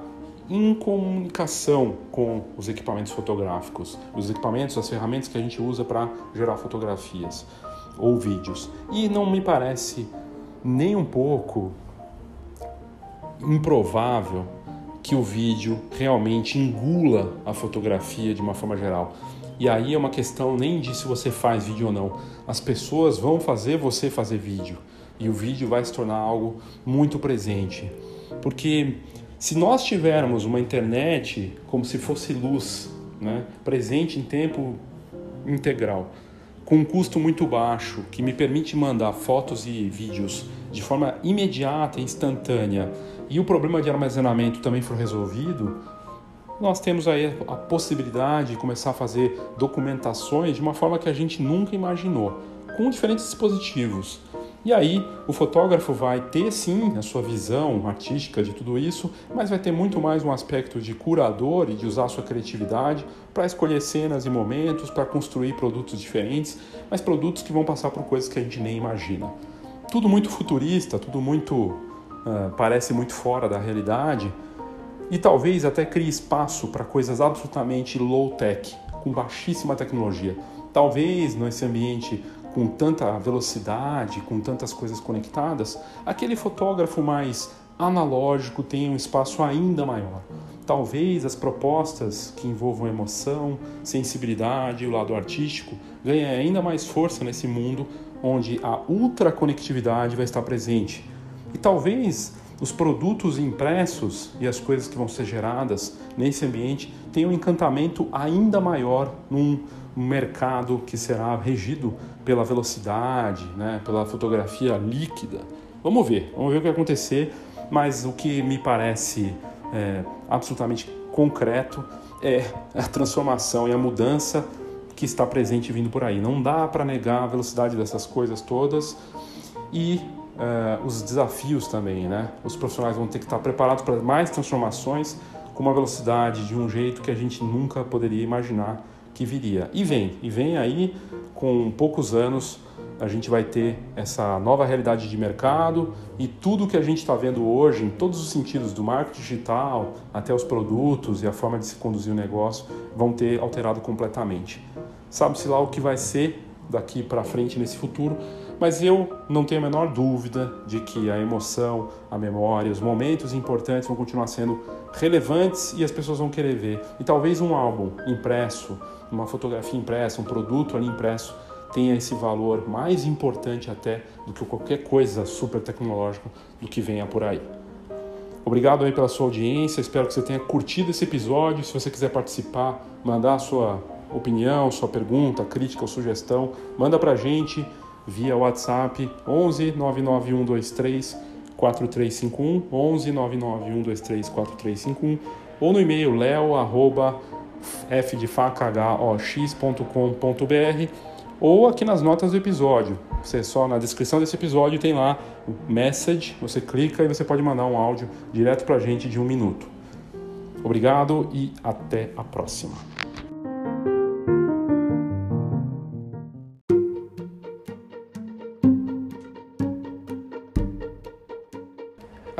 em comunicação com os equipamentos fotográficos, os equipamentos, as ferramentas que a gente usa para gerar fotografias ou vídeos. E não me parece nem um pouco improvável que o vídeo realmente engula a fotografia de uma forma geral. E aí é uma questão nem de se você faz vídeo ou não. As pessoas vão fazer você fazer vídeo e o vídeo vai se tornar algo muito presente. Porque se nós tivermos uma internet como se fosse luz, né, presente em tempo integral, com um custo muito baixo, que me permite mandar fotos e vídeos de forma imediata e instantânea, e o problema de armazenamento também for resolvido, nós temos aí a possibilidade de começar a fazer documentações de uma forma que a gente nunca imaginou, com diferentes dispositivos. E aí o fotógrafo vai ter sim a sua visão artística de tudo isso, mas vai ter muito mais um aspecto de curador e de usar a sua criatividade para escolher cenas e momentos, para construir produtos diferentes, mas produtos que vão passar por coisas que a gente nem imagina. Tudo muito futurista, tudo muito uh, parece muito fora da realidade, e talvez até crie espaço para coisas absolutamente low-tech, com baixíssima tecnologia. Talvez nesse ambiente com tanta velocidade, com tantas coisas conectadas, aquele fotógrafo mais analógico tenha um espaço ainda maior. Talvez as propostas que envolvam emoção, sensibilidade e o lado artístico ganhem ainda mais força nesse mundo onde a ultraconectividade vai estar presente. E talvez os produtos impressos e as coisas que vão ser geradas nesse ambiente tenham um encantamento ainda maior num mercado que será regido pela velocidade, né, pela fotografia líquida. Vamos ver, vamos ver o que vai acontecer, mas o que me parece é, absolutamente concreto é a transformação e a mudança que está presente vindo por aí. Não dá para negar a velocidade dessas coisas todas e uh, os desafios também, né? Os profissionais vão ter que estar preparados para mais transformações com uma velocidade de um jeito que a gente nunca poderia imaginar que viria. E vem, e vem aí com poucos anos a gente vai ter essa nova realidade de mercado e tudo que a gente está vendo hoje, em todos os sentidos, do marketing digital até os produtos e a forma de se conduzir o negócio, vão ter alterado completamente. Sabe-se lá o que vai ser daqui para frente nesse futuro, mas eu não tenho a menor dúvida de que a emoção, a memória, os momentos importantes vão continuar sendo relevantes e as pessoas vão querer ver. E talvez um álbum impresso, uma fotografia impressa, um produto ali impresso tenha esse valor mais importante até do que qualquer coisa super tecnológica do que venha por aí. Obrigado aí pela sua audiência, espero que você tenha curtido esse episódio. Se você quiser participar, mandar sua opinião, sua pergunta, crítica ou sugestão, manda pra gente via WhatsApp 11 99123 4351 11 99123 4351 ou no e-mail leo arroba fdefacahox.com.br ou aqui nas notas do episódio. Você só na descrição desse episódio tem lá o message, você clica e você pode mandar um áudio direto para a gente de um minuto. Obrigado e até a próxima.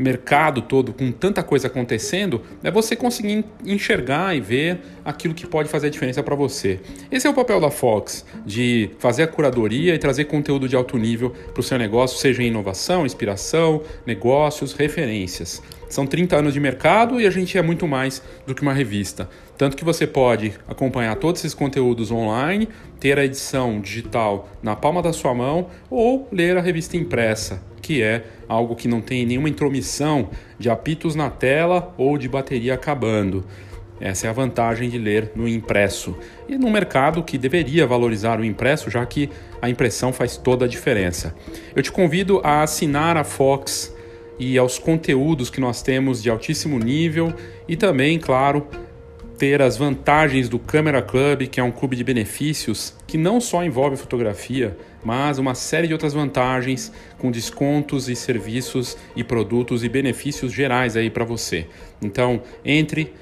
mercado todo com tanta coisa acontecendo, é você conseguir enxergar e ver aquilo que pode fazer a diferença para você. Esse é o papel da Fox, de fazer a curadoria e trazer conteúdo de alto nível para o seu negócio, seja em inovação, inspiração, negócios, referências. São 30 anos de mercado e a gente é muito mais do que uma revista. Tanto que você pode acompanhar todos esses conteúdos online, ter a edição digital na palma da sua mão ou ler a revista impressa, que é algo que não tem nenhuma intromissão de apitos na tela ou de bateria acabando. Essa é a vantagem de ler no impresso. E no mercado que deveria valorizar o impresso, já que a impressão faz toda a diferença. Eu te convido a assinar a Fox e aos conteúdos que nós temos de altíssimo nível e também, claro, ter as vantagens do Camera Club, que é um clube de benefícios que não só envolve fotografia, mas uma série de outras vantagens com descontos e serviços e produtos e benefícios gerais aí para você. Então, entre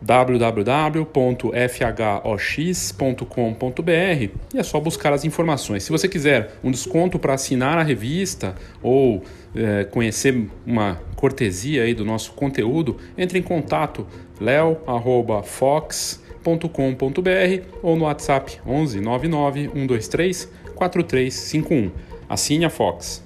www.fhox.com.br e é só buscar as informações. Se você quiser um desconto para assinar a revista ou é, conhecer uma cortesia aí do nosso conteúdo, entre em contato leo@fox.com.br ou no WhatsApp 11 99 123 4351. Assine a Fox.